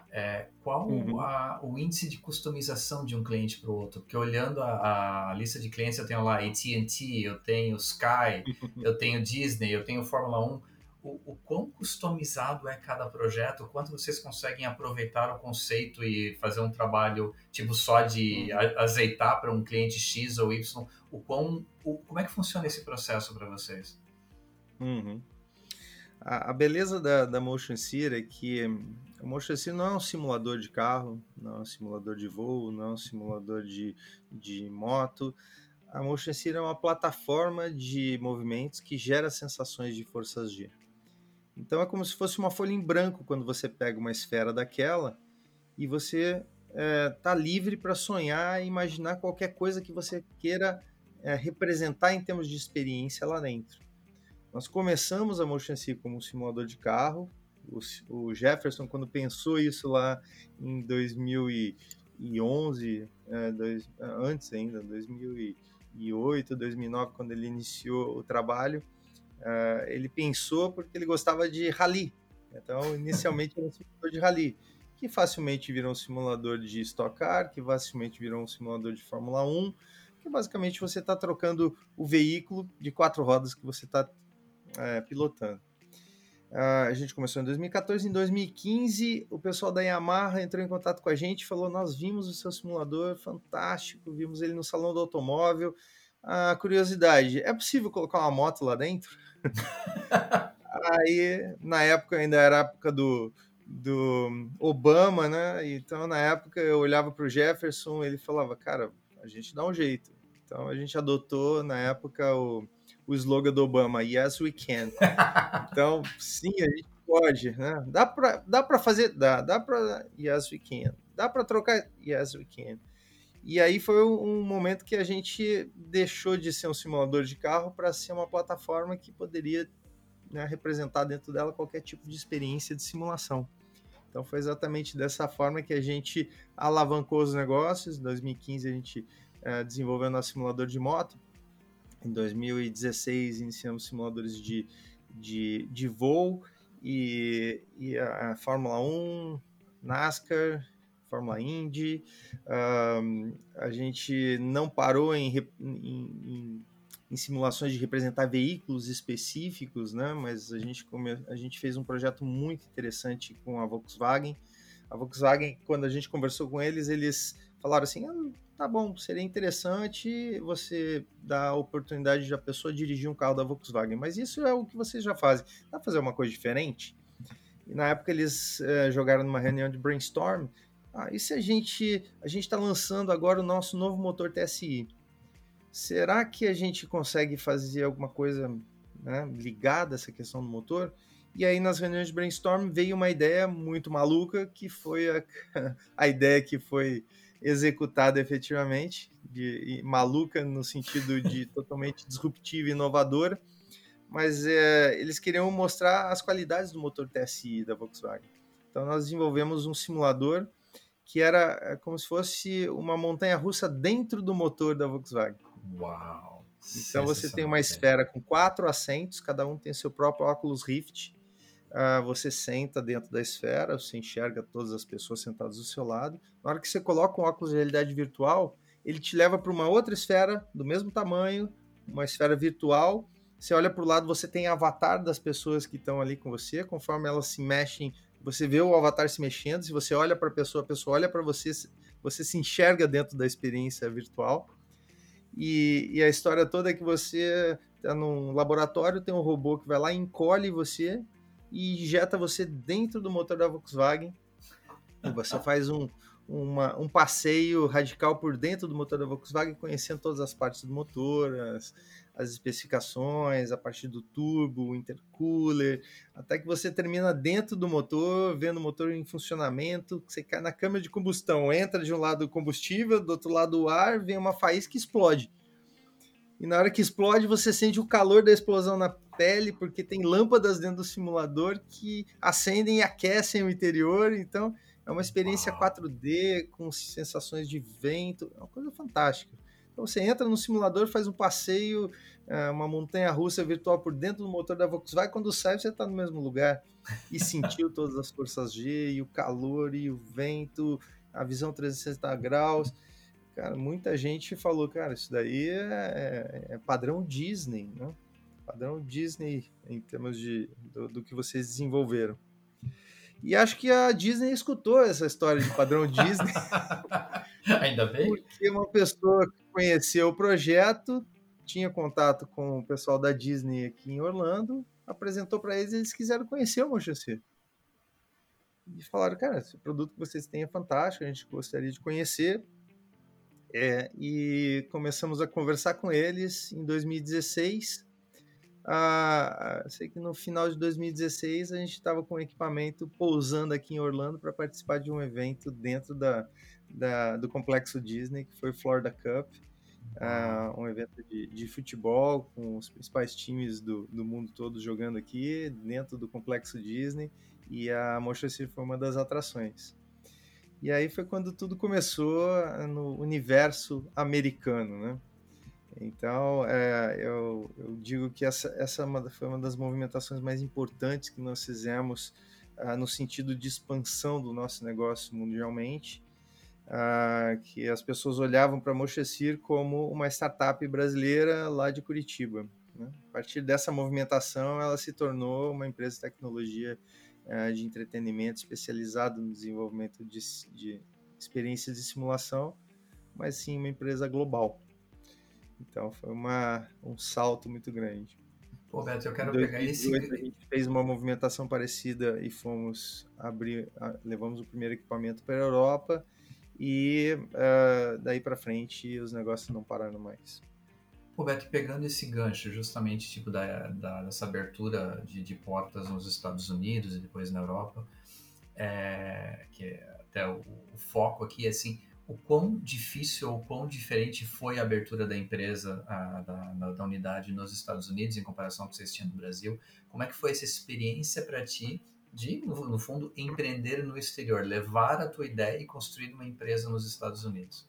É, qual uhum. a, o índice de customização de um cliente para o outro? Porque olhando a, a, lista de clientes, eu tenho lá AT&T, eu tenho Sky, eu tenho Disney, eu tenho Fórmula 1. o, o quão customizado é cada projeto, o quanto vocês conseguem aproveitar o conceito e fazer um trabalho tipo só de uhum. azeitar para um cliente X ou Y, o quão, o, como é que funciona esse processo para vocês? Uhum. A, a, beleza da, da Motion Sear é que o Motion Sear não é um simulador de carro, não é um simulador de voo, não é um simulador de, de moto, a Motion Sear é uma plataforma de movimentos que gera sensações de forças G. Então é como se fosse uma folha em branco quando você pega uma esfera daquela e você é, livre para sonhar e imaginar qualquer coisa que você queira é, representar em termos de experiência lá dentro. Nós começamos a Motion Sea como um simulador de carro. O, o Jefferson, quando pensou isso lá em 2011, é, dois, antes ainda, 2008, 2009, quando ele iniciou o trabalho, Uh, ele pensou porque ele gostava de rally. Então, inicialmente era um simulador de rally, que facilmente virou um simulador de Stock Car, que facilmente virou um simulador de Fórmula 1, que basicamente você está trocando o veículo de quatro rodas que você está é, pilotando. Uh, a gente começou em 2014, em 2015 o pessoal da Yamaha entrou em contato com a gente falou: Nós vimos o seu simulador, fantástico, vimos ele no salão do automóvel. A uh, curiosidade: é possível colocar uma moto lá dentro? Aí, na época, ainda era a época do, do Obama, né? Então, na época, eu olhava para o Jefferson, ele falava, cara, a gente dá um jeito. Então, a gente adotou, na época, o, o slogan do Obama, Yes, we can. Então, sim, a gente pode, né? Dá para dá para fazer, dá, dá para Yes, we can. Dá para trocar, Yes, we can. E aí foi um momento que a gente deixou de ser um simulador de carro para ser uma plataforma que poderia né, representar dentro dela qualquer tipo de experiência de simulação. Então foi exatamente dessa forma que a gente alavancou os negócios. Em 2015 a gente é, desenvolveu nosso simulador de moto. Em 2016 iniciamos simuladores de, de, de voo e, e a, a Fórmula 1, NASCAR, Fórmula Indy. Um, a gente não parou em, em, em, em, simulações de representar veículos específicos, né? mas a gente, come, a gente fez um projeto muito interessante com a Volkswagen. A Volkswagen, quando a gente conversou com eles, eles falaram assim: ah, tá bom, seria interessante você dar a oportunidade de a pessoa dirigir um carro da Volkswagen, mas isso é o que vocês já fazem. Dá para fazer uma coisa diferente? E na época eles é, jogaram numa reunião de brainstorm ah, e se a gente a gente está lançando agora o nosso novo motor TSI? Será que a gente consegue fazer alguma coisa né, ligada a essa questão do motor? E aí nas reuniões de brainstorm veio uma ideia muito maluca que foi a, a ideia que foi executada efetivamente, de, maluca no sentido de totalmente disruptiva e inovadora, mas é, eles queriam mostrar as qualidades do motor TSI da Volkswagen. Então nós desenvolvemos um simulador que era é, como se fosse uma montanha russa dentro do motor da Volkswagen. Uau! Então você tem uma esfera com quatro assentos, cada um tem seu próprio óculos Rift. Uh, você senta dentro da esfera, você enxerga todas as pessoas sentadas do seu lado. Na hora que você coloca um óculos de realidade virtual, ele te leva para uma outra esfera do mesmo tamanho, uma esfera virtual. Você olha para o lado, você tem avatar das pessoas que estão ali com você, conforme elas se mexem você vê o avatar se mexendo, se você olha para a pessoa, a pessoa olha para você, você se enxerga dentro da experiência virtual. E, e a história toda é que você está num laboratório, tem um robô que vai lá, encolhe você e injeta você dentro do motor da Volkswagen. Você faz um, uma, um passeio radical por dentro do motor da Volkswagen, conhecendo todas as partes do motor, as, as especificações, a partir do turbo, o intercooler, até que você termina dentro do motor, vendo o motor em funcionamento, você cai na câmara de combustão, entra de um lado o combustível, do outro lado o ar, vem uma faísca que explode. E na hora que explode, você sente o calor da explosão na pele, porque tem lâmpadas dentro do simulador que acendem e aquecem o interior, então é uma experiência 4D com sensações de vento, é uma coisa fantástica. Então você entra no simulador, faz um passeio, é, uma montanha russa virtual por dentro do motor da Volkswagen, quando sai você está no mesmo lugar. E sentiu todas as forças G, e o calor, e o vento, a visão 360 graus. Cara, muita gente falou, cara, isso daí é, é, é padrão Disney, né? padrão Disney em termos de do, do, que vocês desenvolveram. E acho que a Disney escutou essa história de padrão Disney. Ainda bem. Porque uma pessoa que conheceu o projeto, tinha contato com o pessoal da Disney aqui em Orlando, apresentou para eles e eles quiseram conhecer o Motion E falaram, cara, esse produto que vocês têm é fantástico, a gente gostaria de conhecer. É, e começamos a conversar com eles em 2016. Ah, sei que no final de 2016 a gente estava com o equipamento pousando aqui em Orlando para participar de um evento dentro da, da, do complexo Disney, que foi o Florida Cup. Ah, um evento de, de, futebol com os principais times do, do mundo todo jogando aqui dentro do complexo Disney e a Motion foi uma das atrações. E aí foi quando tudo começou no universo americano, né? Então, é, eu, eu, digo que essa, essa é foi uma das movimentações mais importantes que nós fizemos uh, no sentido de expansão do nosso negócio mundialmente, uh, que as pessoas olhavam para a Mochecir como uma startup brasileira lá de Curitiba. Né? A partir dessa movimentação, ela se tornou uma empresa de tecnologia uh, de entretenimento especializada no desenvolvimento de, de experiências de simulação, mas sim uma empresa global. Então foi uma, um salto muito grande. Pô, Beto, eu quero pegar esse. A gente fez uma movimentação parecida e fomos abrir, levamos o primeiro equipamento para a Europa e uh, daí para frente os negócios não pararam mais. Pô, Beto, pegando esse gancho justamente tipo da, da dessa abertura de, de, portas nos Estados Unidos e depois na Europa, é, que é até o, o foco aqui, assim, o quão difícil ou quão diferente foi a abertura da empresa, a, da, da, unidade nos Estados Unidos em comparação com o que vocês tinham no Brasil? Como é que foi essa experiência para ti de, no, no, fundo, empreender no exterior, levar a tua ideia e construir uma empresa nos Estados Unidos?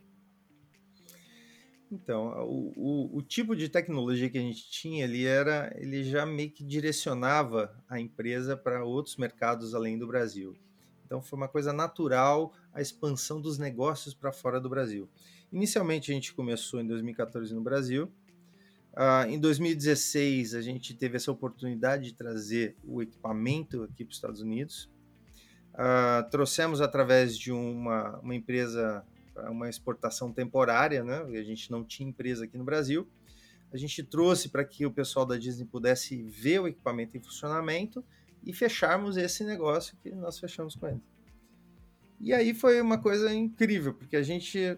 Então, o, o, o tipo de tecnologia que a gente tinha ali era, ele já meio que direcionava a empresa para outros mercados além do Brasil. Então foi uma coisa natural a expansão dos negócios para fora do Brasil. Inicialmente a gente começou em 2014 no Brasil. Uh, em 2016 a gente teve essa oportunidade de trazer o equipamento aqui para os Estados Unidos. Uh, trouxemos através de uma, uma empresa, uma exportação temporária, né? A gente não tinha empresa aqui no Brasil. A gente trouxe para que o pessoal da Disney pudesse ver o equipamento em funcionamento e fecharmos esse negócio que nós fechamos com ele. E aí foi uma coisa incrível, porque a gente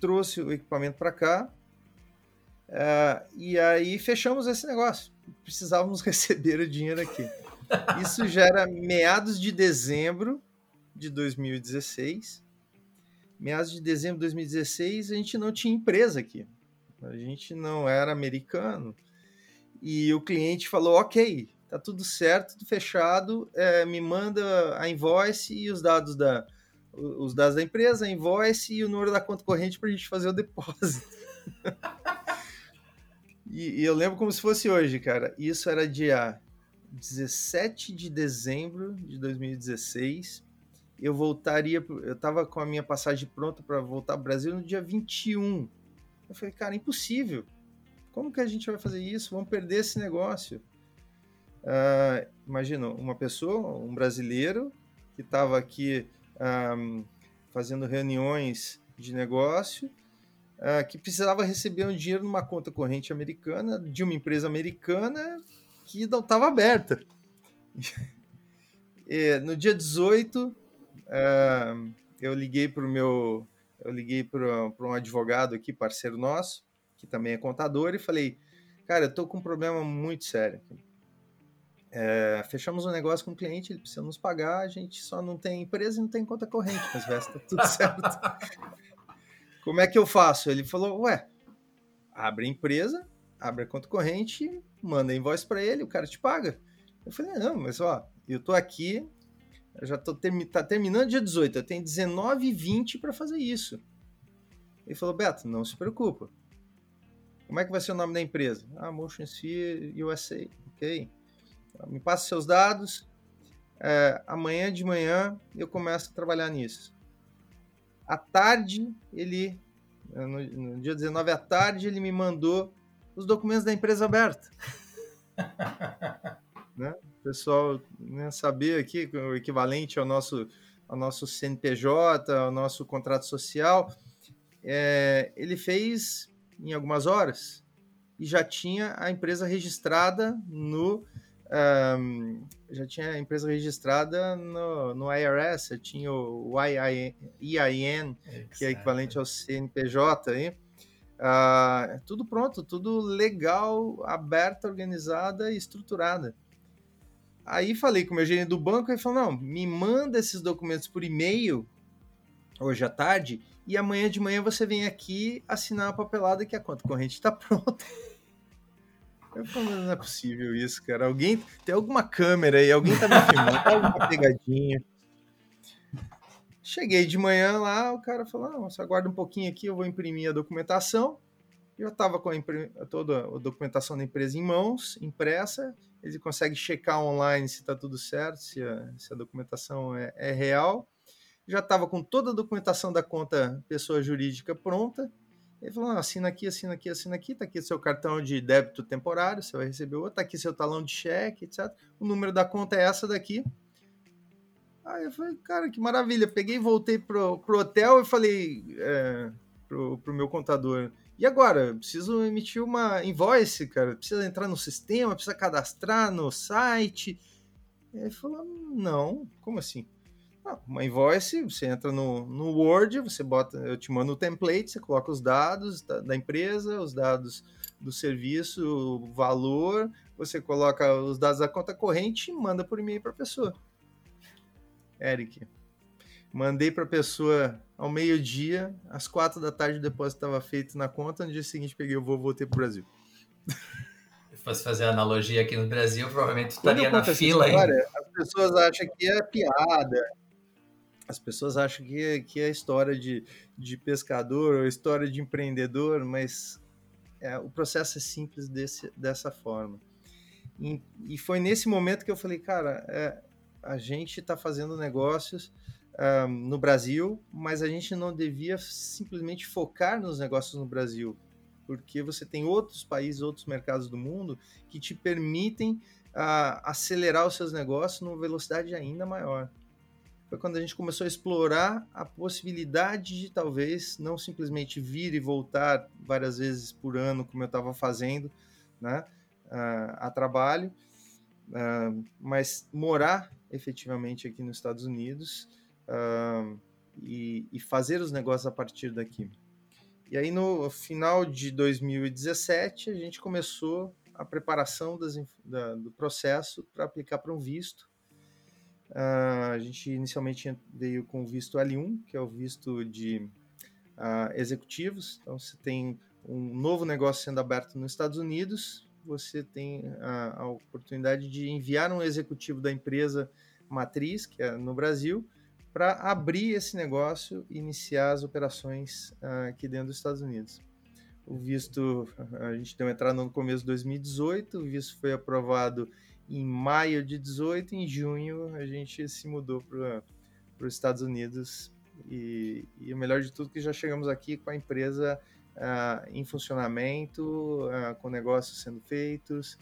trouxe o equipamento para cá uh, e aí fechamos esse negócio. Precisávamos receber o dinheiro aqui. Isso já era meados de dezembro de 2016. Meados de dezembro de 2016, a gente não tinha empresa aqui. A gente não era americano. E o cliente falou: ok, tá tudo certo, tudo fechado, é, me manda a invoice e os dados da os dados da empresa, a invoice e o número da conta corrente para a gente fazer o depósito. e, e, eu lembro como se fosse hoje, cara. Isso era dia 17 de dezembro de 2016. Eu voltaria, eu estava com a minha passagem pronta para voltar ao Brasil no dia 21. Eu falei, cara, impossível. Como que a gente vai fazer isso? Vamos perder esse negócio. Uh, imagina, uma pessoa, um brasileiro, que estava aqui um, fazendo reuniões de negócio, uh, que precisava receber um dinheiro numa conta corrente americana, de uma empresa americana que não estava aberta. no dia 18, uh, eu liguei para o meu. Eu liguei para um advogado aqui, parceiro nosso, que também é contador, e falei: Cara, eu estou com um problema muito sério é, fechamos um negócio com o cliente, ele precisa nos pagar, a gente só não tem empresa e não tem conta corrente, mas o resto tá tudo certo. Como é que eu faço? Ele falou, ué, abre a empresa, abre a conta corrente, manda invoice para ele, o cara te paga. Eu falei, não, mas ó, eu tô aqui, eu já tô termi tá terminando dia 18, eu tenho 19 e 20 para fazer isso. Ele falou, Beto, não se preocupa. Como é que vai ser o nome da empresa? Ah, Motion Sphere USA. Ok me passa seus dados, é, amanhã de manhã eu começo a trabalhar nisso. À tarde, ele, no, no dia 19 à tarde, ele me mandou os documentos da empresa aberta. né? Pessoal né, saber aqui o equivalente ao nosso, ao nosso CNPJ, ao nosso contrato social. É, ele fez em algumas horas e já tinha a empresa registrada no um, já tinha a empresa registrada no, no IRS, tinha o EIN, que é equivalente ao CNPJ. Aí. Uh, tudo pronto, tudo legal, aberta, organizada e estruturada. Aí falei com o meu gerente do banco e falou: não, me manda esses documentos por e-mail hoje à tarde e amanhã de manhã você vem aqui assinar a papelada que a conta corrente está pronta. Eu falo, não é possível isso, cara. Alguém tem alguma câmera aí, alguém tá me filmando, tá alguma pegadinha. Cheguei de manhã lá, o cara falou: não, você aguarda um pouquinho aqui, eu vou imprimir a documentação. Eu estava com a toda a documentação da empresa em mãos, impressa. Ele consegue checar online se está tudo certo, se a, se a documentação é, é real. Já estava com toda a documentação da conta pessoa jurídica pronta. Ele falou: assina aqui, assina aqui, assina aqui, tá aqui seu cartão de débito temporário, você vai receber outro, tá aqui seu talão de cheque, etc. O número da conta é essa daqui. Aí eu falei, cara, que maravilha. Peguei voltei pro, pro hotel e falei é, pro, pro meu contador. E agora? Preciso emitir uma invoice, cara. Precisa entrar no sistema, precisa cadastrar no site. Ele falou: não, como assim? Ah, uma invoice, você entra no, no Word, você bota, eu te mando o template, você coloca os dados da, da empresa, os dados do serviço, o valor, você coloca os dados da conta corrente e manda por e-mail para a pessoa. Eric, mandei para a pessoa ao meio-dia, às quatro da tarde o depósito estava feito na conta, no dia seguinte peguei o voo voltei para o Brasil. Se fosse fazer analogia aqui no Brasil, provavelmente estaria na fila aí. As pessoas acham que é piada, as pessoas acham que, é, que é história de, de pescador ou história de empreendedor, mas é, o processo é simples desse, dessa forma. E, e, foi nesse momento que eu falei, cara, é, a gente está fazendo negócios um, no Brasil, mas a gente não devia simplesmente focar nos negócios no Brasil, porque você tem outros países, outros mercados do mundo que te permitem uh, acelerar os seus negócios numa velocidade ainda maior. Foi quando a gente começou a explorar a possibilidade de talvez não simplesmente vir e voltar várias vezes por ano, como eu estava fazendo, né, uh, a trabalho, uh, mas morar efetivamente aqui nos Estados Unidos uh, e, e, fazer os negócios a partir daqui. E aí, no final de 2017, a gente começou a preparação das, da, do processo para aplicar para um visto Uh, a gente inicialmente veio com o visto L1, que é o visto de uh, executivos. Então, você tem um novo negócio sendo aberto nos Estados Unidos, você tem a, a oportunidade de enviar um executivo da empresa matriz, que é no Brasil, para abrir esse negócio e iniciar as operações uh, aqui dentro dos Estados Unidos. O visto, a gente deu entrada no começo de 2018, o visto foi aprovado em maio de 18, em junho a gente se mudou para os Estados Unidos e, e, o melhor de tudo que já chegamos aqui com a empresa uh, em funcionamento, uh, com negócios sendo feitos,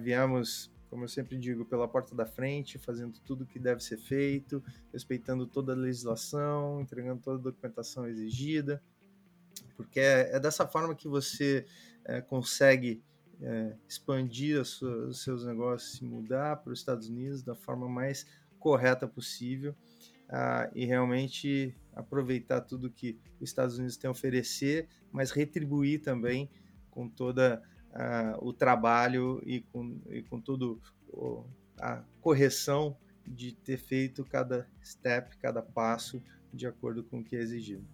viemos, como eu sempre digo, pela porta da frente, fazendo tudo o que deve ser feito, respeitando toda a legislação, entregando toda a documentação exigida, porque é, é dessa forma que você é, consegue é, expandir sua, os seus negócios, se mudar para os Estados Unidos da forma mais correta possível ah, e realmente aproveitar tudo que os Estados Unidos tem a oferecer, mas retribuir também com toda ah, o trabalho e com, e com tudo a correção de ter feito cada step, cada passo de acordo com o que é exigido.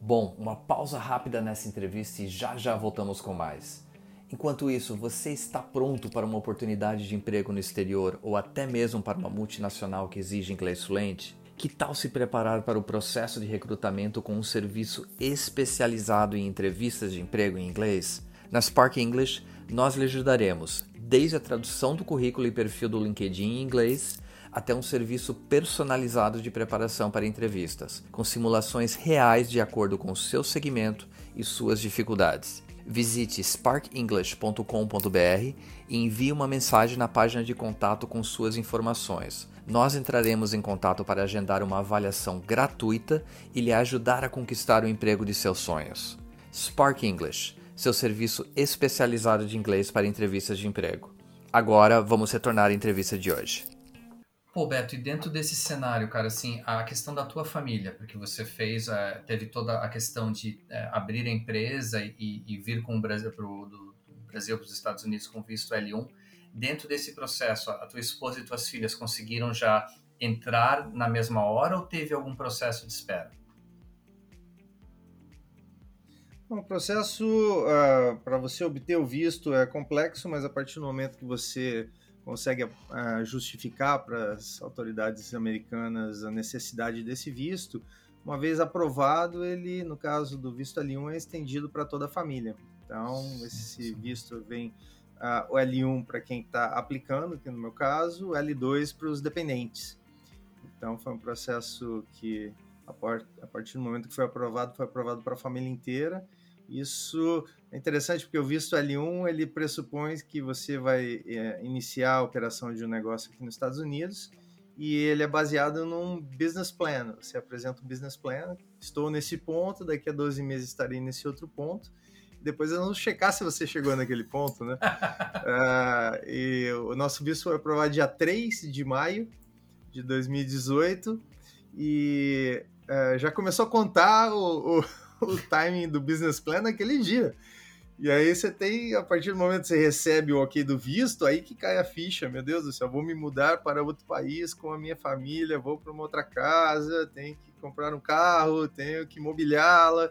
Bom, uma pausa rápida nessa entrevista e já já voltamos com mais. Enquanto isso, você está pronto para uma oportunidade de emprego no exterior ou até mesmo para uma multinacional que exige inglês fluente? Que tal se preparar para o processo de recrutamento com um serviço especializado em entrevistas de emprego em inglês? Na Spark English, nós lhe ajudaremos desde a tradução do currículo e perfil do LinkedIn em inglês até um serviço personalizado de preparação para entrevistas, com simulações reais de acordo com o seu segmento e suas dificuldades. Visite sparkenglish.com.br e envie uma mensagem na página de contato com suas informações. Nós entraremos em contato para agendar uma avaliação gratuita e lhe ajudar a conquistar o emprego de seus sonhos. Spark English, seu serviço especializado de inglês para entrevistas de emprego. Agora vamos retornar à entrevista de hoje. Pô, Beto, e dentro desse cenário, cara, assim, a questão da tua família, porque você fez, é, teve toda a questão de é, abrir a empresa e, e, vir com o Brasil pro, do, Brasil para os Estados Unidos com visto L1. Dentro desse processo, a tua esposa e tuas filhas conseguiram já entrar na mesma hora ou teve algum processo de espera? O processo uh, ah, para você obter o visto é complexo, mas a partir do momento que você consegue uh, justificar para as autoridades americanas a necessidade desse visto, uma vez aprovado, ele, no caso do visto L1, é estendido para toda a família. Então, esse visto vem uh, o L1 para quem está aplicando, que no meu caso, o L2 para os dependentes. Então, foi um processo que, a partir do momento que foi aprovado, foi aprovado para a família inteira isso é interessante porque o visto L1 ele pressupõe que você vai é, iniciar a operação de um negócio aqui nos Estados Unidos e ele é baseado num business plan. Você apresenta um business plan, estou nesse ponto, daqui a 12 meses estarei nesse outro ponto. Depois nós vamos checar se você chegou naquele ponto, né? uh, e o nosso visto foi aprovado dia 3 de maio de 2018 e uh, já começou a contar o, o o timing do business plan naquele dia. E aí você tem, a partir do momento que você recebe o ok do visto, aí que cai a ficha, meu Deus do céu, vou me mudar para outro país com a minha família, vou para uma outra casa, tenho que comprar um carro, tenho que mobiliá-la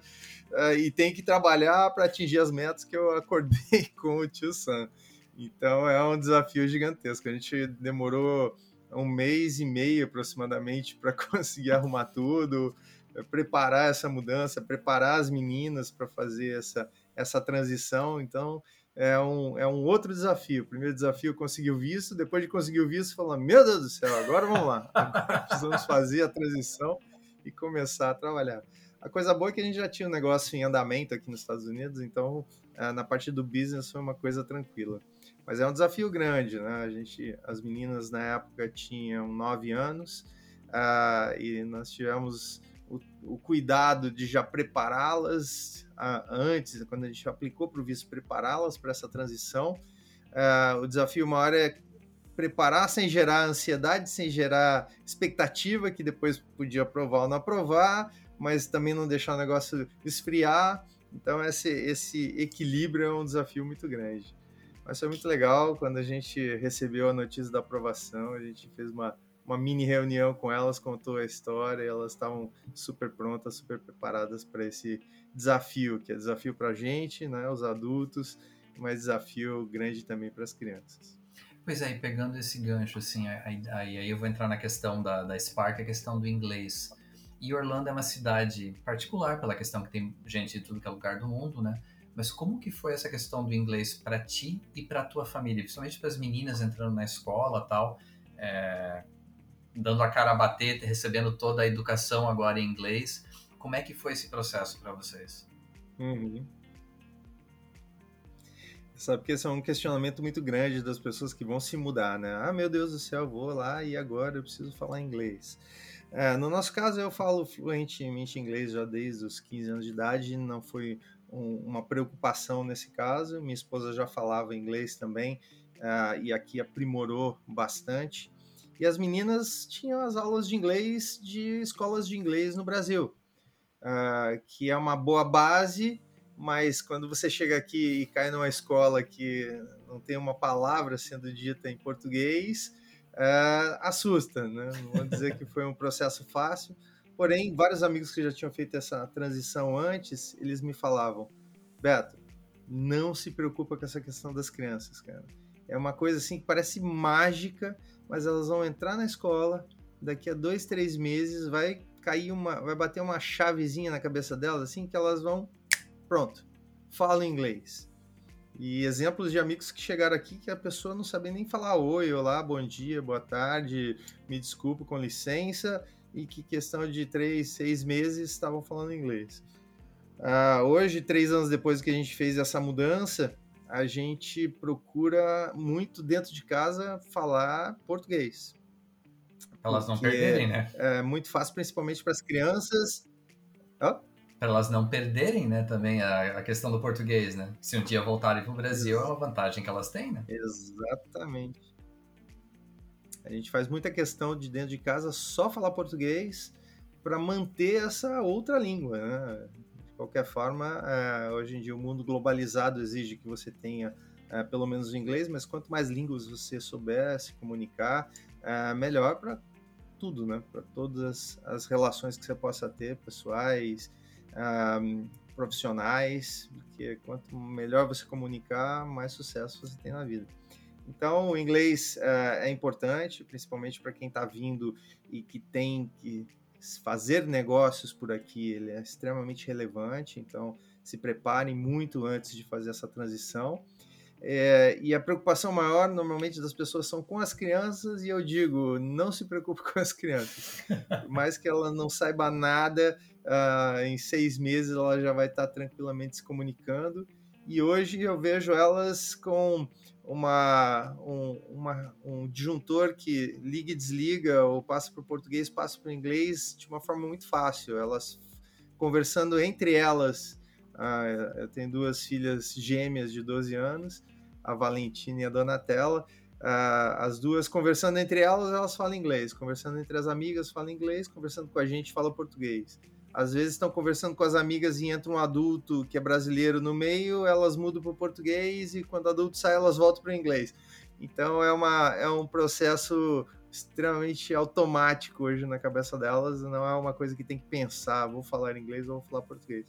uh, e tenho que trabalhar para atingir as metas que eu acordei com o tio Sam. Então é um desafio gigantesco. A gente demorou um mês e meio aproximadamente para conseguir arrumar tudo, é, preparar essa mudança, preparar as meninas para fazer essa, essa transição. Então, é um, é um outro desafio. O primeiro desafio conseguir o visto, depois de conseguir o visto, falar: Meu Deus do céu, agora vamos lá. Agora precisamos fazer a transição e começar a trabalhar. A coisa boa é que a gente já tinha um negócio em andamento aqui nos Estados Unidos, então é, na parte do business foi uma coisa tranquila. Mas é um desafio grande, né? A gente, as meninas na época tinham nove anos uh, e nós tivemos o, o cuidado de já prepará-las antes, quando a gente aplicou para o visto, prepará-las para essa transição. Uh, o desafio maior é preparar sem gerar ansiedade, sem gerar expectativa que depois podia aprovar ou não aprovar, mas também não deixar o negócio esfriar. Então esse, esse equilíbrio é um desafio muito grande. Mas foi muito legal quando a gente recebeu a notícia da aprovação, a gente fez uma uma mini reunião com elas, contou a história e elas estavam super prontas, super preparadas para esse desafio, que é desafio para a gente, né, os adultos, mas desafio grande também para as crianças. Pois é, pegando esse gancho, assim, aí, aí, aí eu vou entrar na questão da, da Spark, a questão do inglês. E Orlando é uma cidade particular, pela questão que tem gente de tudo que é lugar do mundo, né? Mas como que foi essa questão do inglês para ti e para tua família, principalmente para as meninas entrando na escola tal? É, dando a cara a bater, recebendo toda a educação agora em inglês. Como é que foi esse processo para vocês? Uhum. Sabe que esse é um questionamento muito grande das pessoas que vão se mudar, né? Ah, meu Deus do céu, vou lá e agora eu preciso falar inglês. É, no nosso caso, eu falo fluentemente inglês já desde os 15 anos de idade, não foi um, uma preocupação nesse caso. Minha esposa já falava inglês também uh, e aqui aprimorou bastante. E as meninas tinham as aulas de inglês de escolas de inglês no Brasil, uh, que é uma boa base, mas quando você chega aqui e cai numa escola que não tem uma palavra sendo dita em português, uh, assusta, né? Não vou dizer que foi um processo fácil, porém, vários amigos que já tinham feito essa transição antes, eles me falavam, Beto, não se preocupa com essa questão das crianças, cara. É uma coisa assim que parece mágica, mas elas vão entrar na escola, daqui a dois, três meses vai cair uma, vai bater uma chavezinha na cabeça delas, assim que elas vão, pronto, falam inglês. E exemplos de amigos que chegaram aqui que a pessoa não sabia nem falar oi, olá, bom dia, boa tarde, me desculpe, com licença, e que questão de três, seis meses estavam falando inglês. Uh, hoje, três anos depois que a gente fez essa mudança, a gente procura muito dentro de casa falar português. Para elas não perderem, né? É muito fácil, principalmente para as crianças. Oh? Para elas não perderem, né, também a, a, questão do português, né? Se um dia voltarem para o Brasil, é uma vantagem que elas têm, né? Exatamente. A gente faz muita questão de dentro de casa só falar português para manter essa outra língua, né? qualquer forma, é, hoje em dia o mundo globalizado exige que você tenha é, pelo menos o inglês, mas quanto mais línguas você souber se comunicar, é, melhor para tudo, né? Para todas as, relações que você possa ter, pessoais, profissionais, porque quanto melhor você comunicar, mais sucesso você tem na vida. Então, o inglês é importante, principalmente para quem está vindo e que tem que fazer negócios por aqui ele é extremamente relevante, então se preparem muito antes de fazer essa transição. É, e a preocupação maior normalmente das pessoas são com as crianças, e eu digo, não se preocupe com as crianças. Por mais que ela não saiba nada, uh, em seis meses ela já vai estar tranquilamente se comunicando. E hoje eu vejo elas com uma, um, uma, um disjuntor que liga e desliga, ou passa para o português, passa para o inglês de uma forma muito fácil. Elas conversando entre elas. Ah, eu tenho duas filhas gêmeas de 12 anos, a Valentina e a Donatella. Ah, as duas conversando entre elas, elas falam inglês. Conversando entre as amigas, falam inglês. Conversando com a gente, fala português às vezes estão conversando com as amigas e entra um adulto que é brasileiro no meio, elas mudam para o português e quando o adulto sai, elas voltam para o inglês. Então é, uma, é um processo extremamente automático hoje na cabeça delas, não é uma coisa que tem que pensar, vou falar inglês ou vou falar português.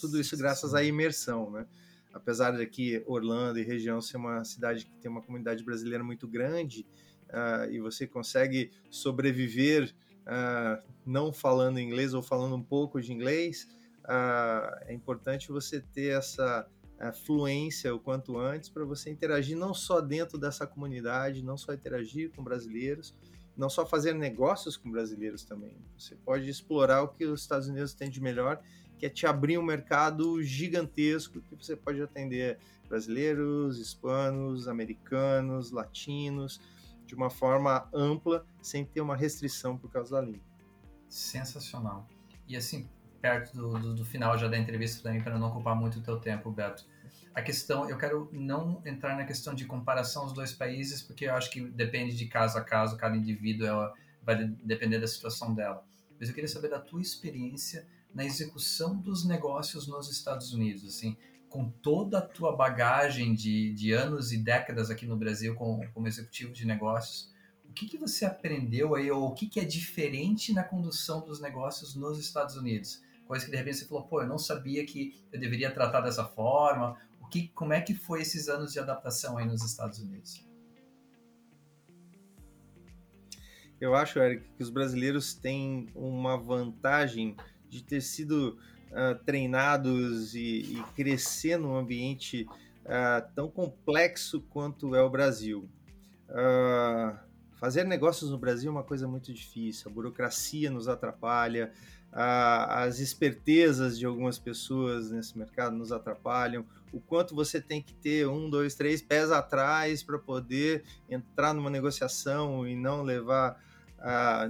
Tudo isso graças à imersão, né? Apesar de aqui Orlando e região ser uma cidade que tem uma comunidade brasileira muito grande uh, e você consegue sobreviver uh, não falando inglês ou falando um pouco de inglês, uh, é importante você ter essa uh, fluência o quanto antes para você interagir não só dentro dessa comunidade, não só interagir com brasileiros, não só fazer negócios com brasileiros também. Você pode explorar o que os Estados Unidos têm de melhor, que é te abrir um mercado gigantesco que você pode atender brasileiros, hispanos, americanos, latinos de uma forma ampla, sem ter uma restrição por causa da língua. Sensacional. E assim, perto do, do, do final já da entrevista também, para não ocupar muito o teu tempo, Beto, a questão, eu quero não entrar na questão de comparação dos dois países, porque eu acho que depende de caso a caso, cada indivíduo ela vai depender da situação dela. Mas eu queria saber da tua experiência na execução dos negócios nos Estados Unidos, assim, com toda a tua bagagem de, de anos e décadas aqui no Brasil como, como executivo de negócios, o que, que você aprendeu aí, ou o que, que é diferente na condução dos negócios nos Estados Unidos? Coisa que de repente você falou, pô, eu não sabia que eu deveria tratar dessa forma. O que, como é que foi esses anos de adaptação aí nos Estados Unidos? Eu acho, Eric, que os brasileiros têm uma vantagem de ter sido uh, treinados e, e, crescer num ambiente uh, tão complexo quanto é o Brasil. Uh, fazer negócios no Brasil é uma coisa muito difícil, a burocracia nos atrapalha, as espertezas de algumas pessoas nesse mercado nos atrapalham, o quanto você tem que ter um, dois, três pés atrás para poder entrar numa negociação e não levar,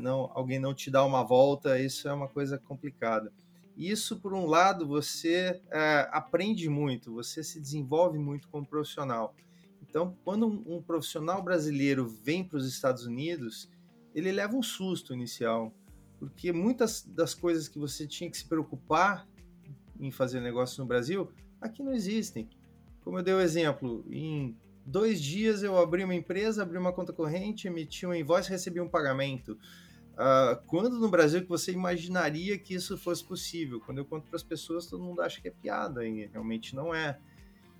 não, alguém não te dar uma volta, isso é uma coisa complicada. Isso, por um lado, você é, aprende muito, você se desenvolve muito como profissional. Então, quando um, um profissional brasileiro vem para os Estados Unidos, ele leva um susto inicial, porque muitas das coisas que você tinha que se preocupar em fazer negócio no Brasil, aqui não existem. Como eu dei o exemplo, em dois dias eu abri uma empresa, abri uma conta corrente, emiti um invoice, recebi um pagamento. Uh, quando no Brasil que você imaginaria que isso fosse possível? Quando eu conto para as pessoas, todo mundo acha que é piada, e realmente não é.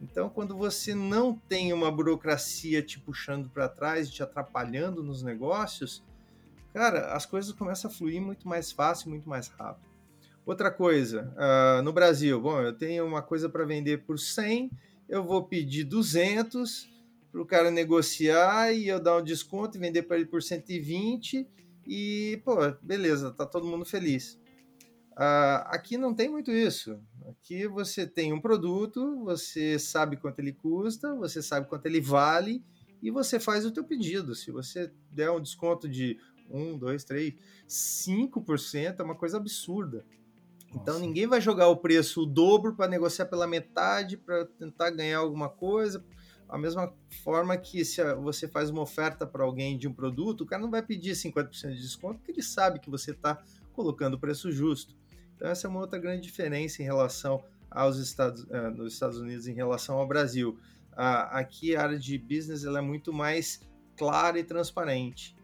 Então, quando você não tem uma burocracia te puxando para trás, te atrapalhando nos negócios, cara, as coisas começam a fluir muito mais fácil, muito mais rápido. Outra coisa, uh, no Brasil, bom, eu tenho uma coisa para vender por 100, eu vou pedir 200 para o cara negociar e eu dar um desconto e vender para ele por 120 e, pô, beleza, tá todo mundo feliz. Uh, aqui não tem muito isso. Aqui você tem um produto, você sabe quanto ele custa, você sabe quanto ele vale e você faz o teu pedido. Se você der um desconto de 1, 2, 3, 5%, é uma coisa absurda. Então, Nossa. Então ninguém vai jogar o preço o dobro para negociar pela metade, para tentar ganhar alguma coisa. A mesma forma que se você faz uma oferta para alguém de um produto, o cara não vai pedir 50% de desconto, porque ele sabe que você está colocando o preço justo. Então, essa é uma outra grande diferença em relação aos Estados, uh, nos Estados Unidos em relação ao Brasil. Aqui a área de business ela é muito mais clara e transparente.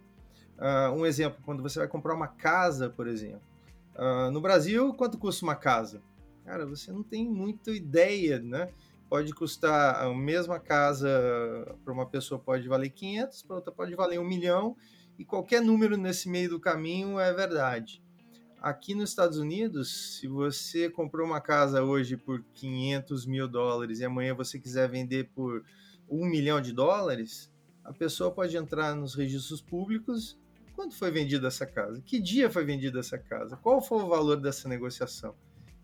Uh, um exemplo, quando você vai comprar uma casa, por exemplo. no Brasil, quanto custa uma casa? Cara, você não tem muita ideia, né? Pode custar a mesma casa para uma pessoa pode valer 500, para outra pode valer um milhão, e qualquer número nesse meio do caminho é verdade. Aqui nos Estados Unidos, se você comprou uma casa hoje por 500 mil dólares e amanhã você quiser vender por um milhão de dólares, a pessoa pode entrar nos registros públicos. Quando foi vendida essa casa? Que dia foi vendida essa casa? Qual foi o valor dessa negociação?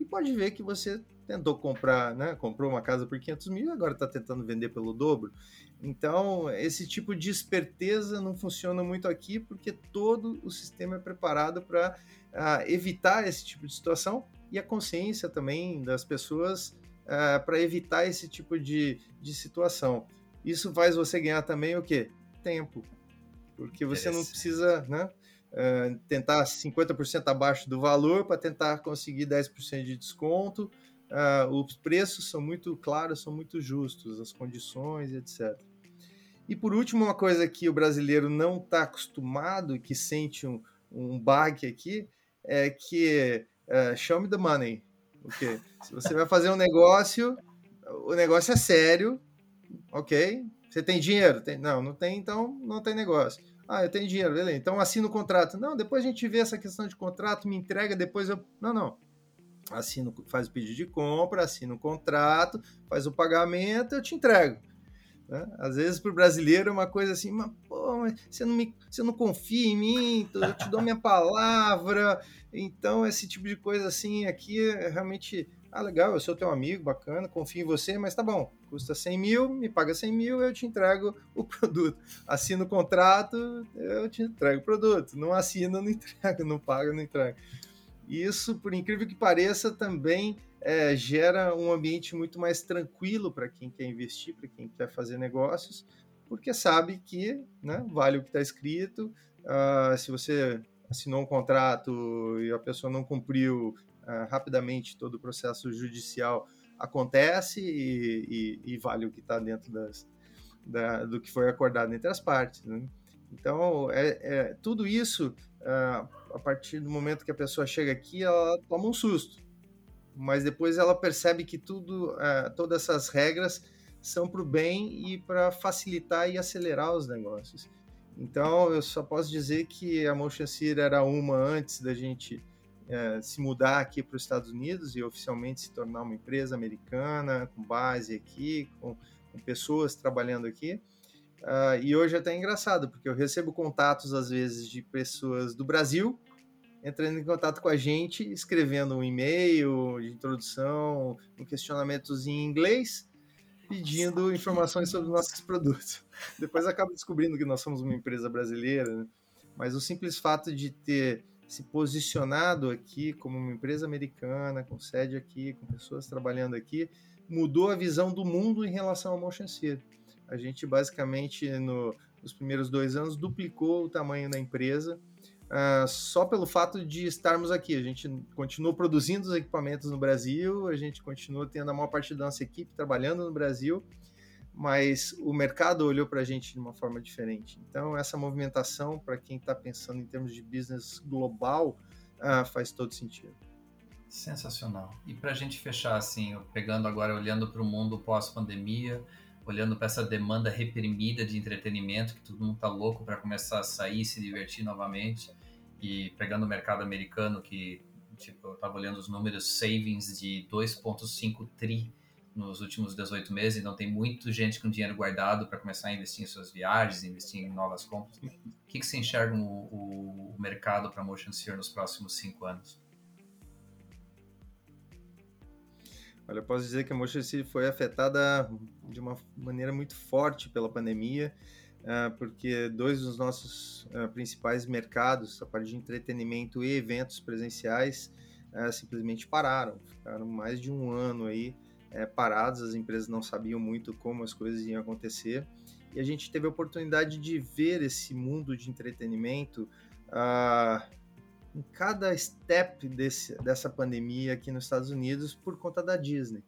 E pode ver que você tentou comprar, né? Comprou uma casa por 500 mil, agora está tentando vender pelo dobro. Então, esse tipo de esperteza não funciona muito aqui, porque todo o sistema é preparado para uh, evitar esse tipo de situação e a consciência também das pessoas uh, para evitar esse tipo de, de situação. Isso faz você ganhar também o quê? Tempo. Porque você não precisa né, uh, tentar 50% abaixo do valor para tentar conseguir 10% de desconto. Uh, os preços são muito claros, são muito justos, as condições, etc. E por último, uma coisa que o brasileiro não está acostumado, que sente um, um bug aqui, é que uh, show me the money. Se você vai fazer um negócio, o negócio é sério, ok? Você tem dinheiro? Tem, não, não tem, então não tem negócio. Ah, eu tenho dinheiro, beleza. Então assina o contrato. Não, depois a gente vê essa questão de contrato, me entrega, depois eu. Não, não. Assino, faz o pedido de compra, assina o contrato, faz o pagamento, eu te entrego. Né? Às vezes para o brasileiro é uma coisa assim, mas, pô, mas você, não me, você não confia em mim, eu te dou minha palavra. Então, esse tipo de coisa assim aqui é realmente. Ah, legal, eu sou teu amigo, bacana, confio em você, mas tá bom, custa 100 mil, me paga 100 mil, eu te entrego o produto. Assino o contrato, eu te entrego o produto. Não assino, não entrego, não paga, não entrego. Isso, por incrível que pareça, também é, gera um ambiente muito mais tranquilo para quem quer investir, para quem quer fazer negócios, porque sabe que né, vale o que está escrito. Uh, se você assinou um contrato e a pessoa não cumpriu uh, rapidamente todo o processo judicial, acontece e, e, e vale o que está dentro das, da, do que foi acordado entre as partes. Né? Então, é, é, tudo isso, uh, a partir do momento que a pessoa chega aqui, ela toma um susto mas depois ela percebe que tudo, uh, todas essas regras são para o bem e para facilitar e acelerar os negócios. Então, eu só posso dizer que a Motion Sear era uma antes da gente uh, se mudar aqui para os Estados Unidos e oficialmente se tornar uma empresa americana, com base aqui, com, com pessoas trabalhando aqui. Uh, e hoje é até engraçado, porque eu recebo contatos, às vezes, de pessoas do Brasil entrando em contato com a gente, escrevendo um e-mail de introdução, um questionamentos em inglês, pedindo informações sobre nossos produtos. Depois acaba descobrindo que nós somos uma empresa brasileira, né? mas o simples fato de ter se posicionado aqui como uma empresa americana, com sede aqui, com pessoas trabalhando aqui, mudou a visão do mundo em relação ao Motion. A gente basicamente no, nos primeiros dois anos duplicou o tamanho da empresa Uh, só pelo fato de estarmos aqui. A gente continua produzindo os equipamentos no Brasil, a gente continua tendo a maior parte da nossa equipe trabalhando no Brasil, mas o mercado olhou para a gente de uma forma diferente. Então, essa movimentação, para quem está pensando em termos de business global, uh, faz todo sentido. Sensacional. E para a gente fechar, assim, pegando agora, olhando para o mundo pós-pandemia, olhando para essa demanda reprimida de entretenimento, que todo mundo está louco para começar a sair, se divertir novamente e pegando o mercado americano que tipo eu estava olhando os números savings de 2.5 tri nos últimos 18 meses, então tem muita gente com dinheiro guardado para começar a investir em suas viagens, investir em novas compras. O que, que você enxerga o, o, mercado para motion sear nos próximos cinco anos? Olha, eu posso dizer que a City foi afetada de uma maneira muito forte pela pandemia, uh, porque dois dos nossos uh, principais mercados, a parte de entretenimento e eventos presenciais, uh, simplesmente pararam. Ficaram mais de um ano aí eh, parados, as empresas não sabiam muito como as coisas iam acontecer. E a gente teve a oportunidade de ver esse mundo de entretenimento em cada step desse, dessa pandemia aqui nos Estados Unidos por conta da Disney.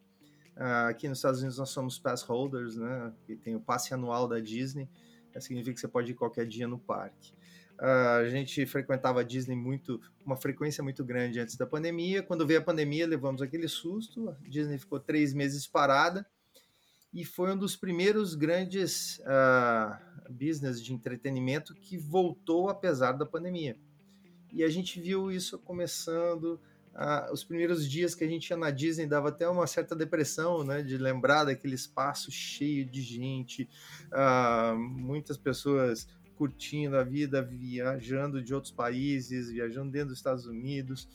Uh, aqui nos Estados Unidos nós somos pass holders, né? Que tem o passe anual da Disney. Isso significa que você pode ir qualquer dia no parque. Uh, a gente frequentava a Disney muito, uma frequência muito grande antes da pandemia. Quando veio a pandemia, levamos aquele susto. A Disney ficou três meses parada e foi um dos primeiros grandes uh, business de entretenimento que voltou apesar da pandemia e a gente viu isso começando. Ah, os primeiros dias que a gente ia na Disney dava até uma certa depressão, né? De lembrar daquele espaço cheio de gente, ah, muitas pessoas curtindo a vida, viajando de outros países, viajando dentro dos Estados Unidos,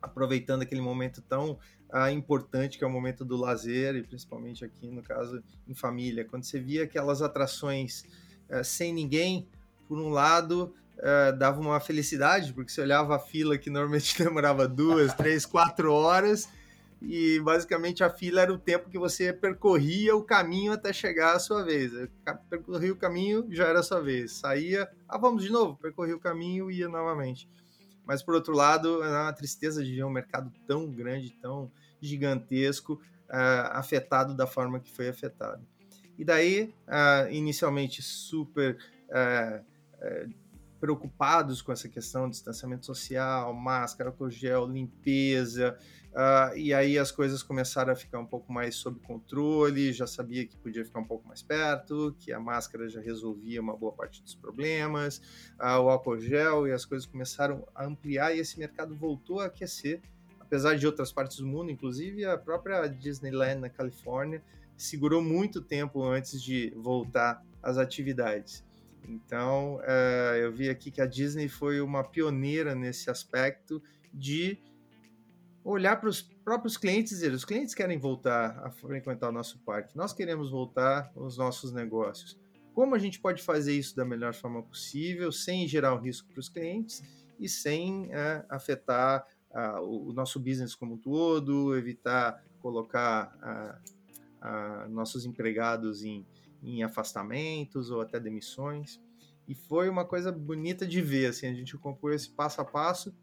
aproveitando aquele momento tão ah, importante que é o momento do lazer, e principalmente aqui, no caso, em família. Quando você via aquelas atrações eh, sem ninguém, por um lado, uh, dava uma felicidade, porque você olhava a fila que normalmente demorava duas, três, quatro horas, e basicamente a fila era o tempo que você percorria o caminho até chegar à sua vez. Percorria o caminho, já era a sua vez. Saía, ah, vamos de novo, percorria o caminho e ia novamente. Mas por outro lado, é uma tristeza de ver um mercado tão grande, tão gigantesco, uh, afetado da forma que foi afetado. E daí, uh, inicialmente super preocupados com essa questão distanciamento social, máscara, álcool gel, limpeza, uh, e aí as coisas começaram a ficar um pouco mais sob controle, já sabia que podia ficar um pouco mais perto, que a máscara já resolvia uma boa parte dos problemas, uh, o álcool gel, e as coisas começaram a ampliar e esse mercado voltou a aquecer, apesar de outras partes do mundo, inclusive a própria Disneyland na Califórnia, segurou muito tempo antes de voltar às atividades. Então, é, eu vi aqui que a Disney foi uma pioneira nesse aspecto de olhar para os próprios clientes e dizer: os clientes querem voltar a frequentar o nosso parque, nós queremos voltar aos nossos negócios. Como a gente pode fazer isso da melhor forma possível, sem gerar um risco para os clientes e sem é, afetar o, nosso business como um todo, evitar colocar nossos empregados em em afastamentos ou até demissões. E foi uma coisa bonita de ver, assim, a gente acompanhou esse passo a passo.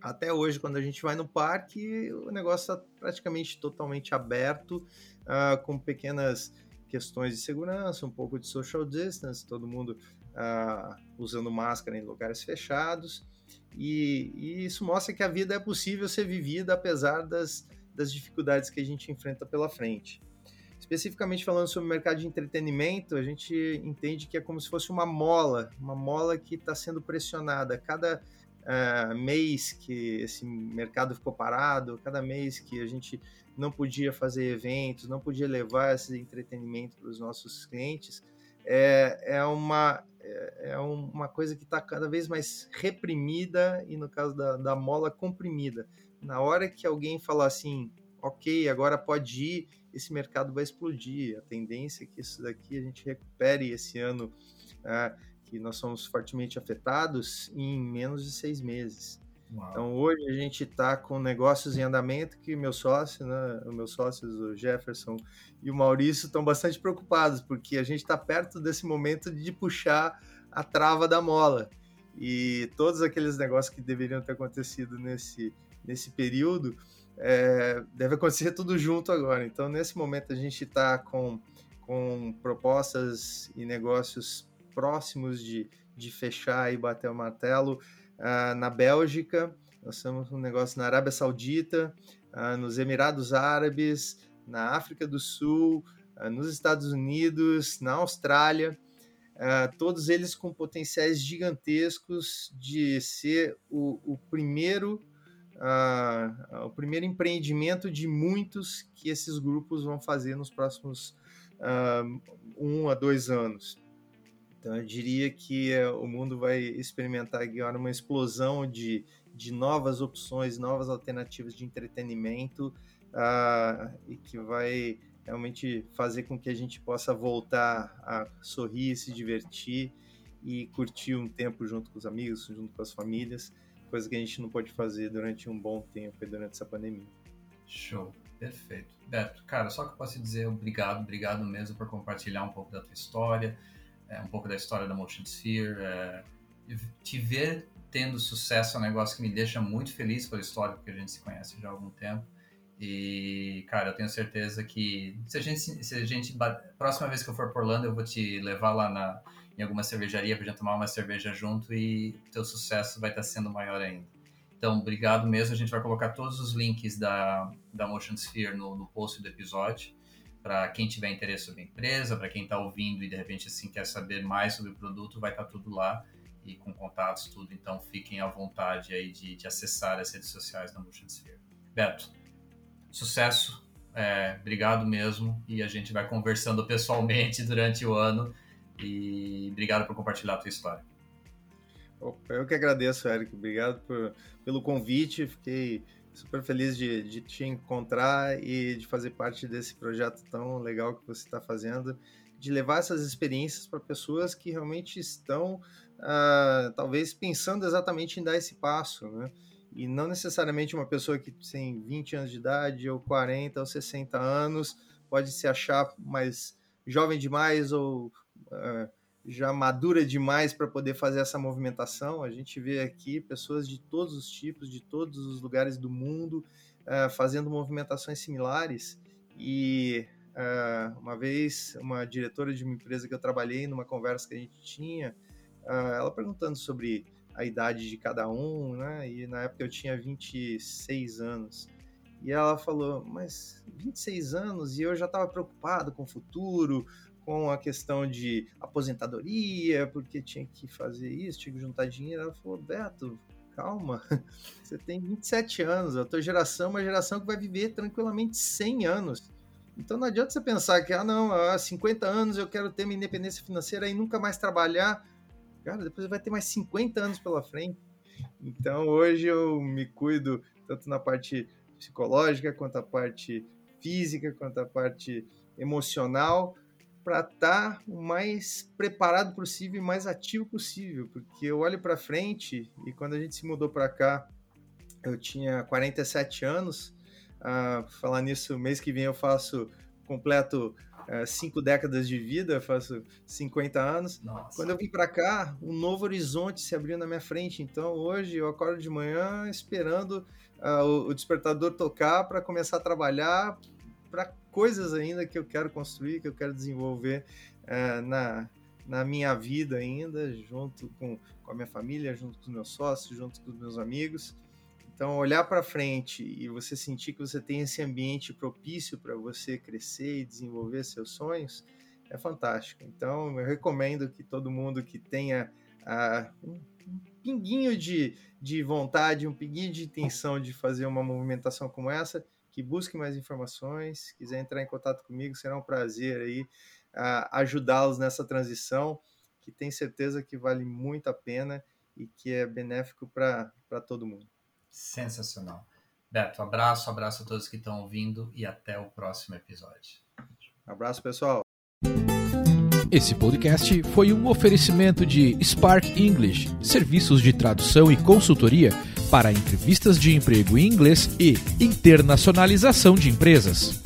Até hoje, quando a gente vai no parque, o negócio está praticamente totalmente aberto, uh, com pequenas questões de segurança, um pouco de social distance, todo mundo uh, usando máscara em lugares fechados. E, e, isso mostra que a vida é possível ser vivida apesar das, das dificuldades que a gente enfrenta pela frente. Especificamente falando sobre o mercado de entretenimento, a gente entende que é como se fosse uma mola, uma mola que está sendo pressionada. Cada uh, mês que esse mercado ficou parado, cada mês que a gente não podia fazer eventos, não podia levar esse entretenimento para os nossos clientes, é, é, uma, é, é uma coisa que está cada vez mais reprimida e, no caso da, da mola, comprimida. Na hora que alguém falar assim, ok, agora pode ir esse mercado vai explodir. A tendência é que isso daqui a gente recupere esse ano, uh, que nós somos fortemente afetados, em menos de seis meses. Uau. Então hoje a gente está com negócios em andamento que meu sócio, né, os meus sócios, o Jefferson e o Maurício, estão bastante preocupados, porque a gente está perto desse momento de puxar a trava da mola. E todos aqueles negócios que deveriam ter acontecido nesse, nesse período, é, deve acontecer tudo junto agora. Então, nesse momento, a gente está com, com propostas e negócios próximos de, de fechar e bater o martelo uh, na Bélgica. Nós temos um negócio na Arábia Saudita, uh, nos Emirados Árabes, na África do Sul, uh, nos Estados Unidos, na Austrália. todos eles com potenciais gigantescos de ser o, o primeiro uh, o primeiro empreendimento de muitos que esses grupos vão fazer nos próximos uh, um a dois anos. Então, eu diria que uh, o mundo vai experimentar agora uma explosão de, de novas opções, novas alternativas de entretenimento uh, e que vai realmente fazer com que a gente possa voltar a sorrir, se divertir e curtir um tempo junto com os amigos, junto com as famílias, coisa que a gente não pode fazer durante um bom tempo e durante essa pandemia. Show, perfeito. Beto, cara, só que eu posso dizer obrigado, obrigado mesmo por compartilhar um pouco da tua história, é, um pouco da história da Motion Sphere. É, te ver tendo sucesso é um negócio que me deixa muito feliz pela história, porque a gente se conhece já há algum tempo. E, cara, eu tenho certeza que se a gente, se a gente próxima vez que eu for por Orlando, eu vou te levar lá na, em alguma cervejaria para gente tomar uma cerveja junto e teu sucesso vai estar sendo maior ainda. Então, obrigado mesmo. A gente vai colocar todos os links da, da Motion Sphere no, no post do episódio para quem tiver interesse sobre a empresa, para quem está ouvindo e de repente assim quer saber mais sobre o produto, vai estar tá tudo lá e com contatos tudo. Então, fiquem à vontade aí de, de acessar as redes sociais da Motion Sphere. Beto, sucesso, é, obrigado mesmo e a gente vai conversando pessoalmente durante o ano e obrigado por compartilhar a tua história. Eu que agradeço, Eric. Obrigado por, pelo convite. Fiquei super feliz de, de, te encontrar e de fazer parte desse projeto tão legal que você está fazendo, de levar essas experiências para pessoas que realmente estão, uh, talvez, pensando exatamente em dar esse passo, né? E não necessariamente uma pessoa que tem 20 anos de idade, ou 40, ou 60 anos, pode se achar mais jovem demais ou uh, já madura demais para poder fazer essa movimentação. A gente vê aqui pessoas de todos os tipos, de todos os lugares do mundo, uh, fazendo movimentações similares. E uh, uma vez, uma diretora de uma empresa que eu trabalhei, numa conversa que a gente tinha, ela perguntando sobre a idade de cada um, né? E na época eu tinha 26 anos. E ela falou, mas 26 anos e eu já estava preocupado com o futuro, com a questão de aposentadoria, porque tinha que fazer isso, tinha que juntar dinheiro. Ela falou, Beto, calma, você tem 27 anos, a tua geração é uma geração que vai viver tranquilamente 100 anos. Então não adianta você pensar que, ah, não, há 50 anos eu quero ter minha independência financeira e nunca mais trabalhar cara, depois vai ter mais 50 anos pela frente. Então hoje eu me cuido tanto na parte psicológica, quanto a parte física, quanto a parte emocional, para estar tá o mais preparado possível e mais ativo possível, porque eu olho para frente e quando a gente se mudou para cá, eu tinha 47 anos. Uh, falar nisso, mês que vem eu faço completo é, cinco décadas de vida, faço 50 anos. Nossa. Quando eu vim para cá, um novo horizonte se abriu na minha frente. Então hoje eu acordo de manhã esperando o, o despertador tocar para começar a trabalhar para coisas ainda que eu quero construir, que eu quero desenvolver uh, na, na minha vida ainda, junto com, com a minha família, junto com os meus sócios, junto com os meus amigos. Então, olhar para frente e você sentir que você tem esse ambiente propício para você crescer e desenvolver seus sonhos é fantástico. Então, eu recomendo que todo mundo que tenha uh, um, um pinguinho de, de vontade, um pinguinho de intenção de fazer uma movimentação como essa, que busque mais informações, quiser entrar em contato comigo, será um prazer aí uh, ajudá-los nessa transição, que tenho certeza que vale muito a pena e que é benéfico para todo mundo. Sensacional. Beto, abraço, abraço a todos que estão ouvindo e até o próximo episódio. Abraço, pessoal. Esse podcast foi um oferecimento de Spark English, serviços de tradução e consultoria para entrevistas de emprego em inglês e internacionalização de empresas.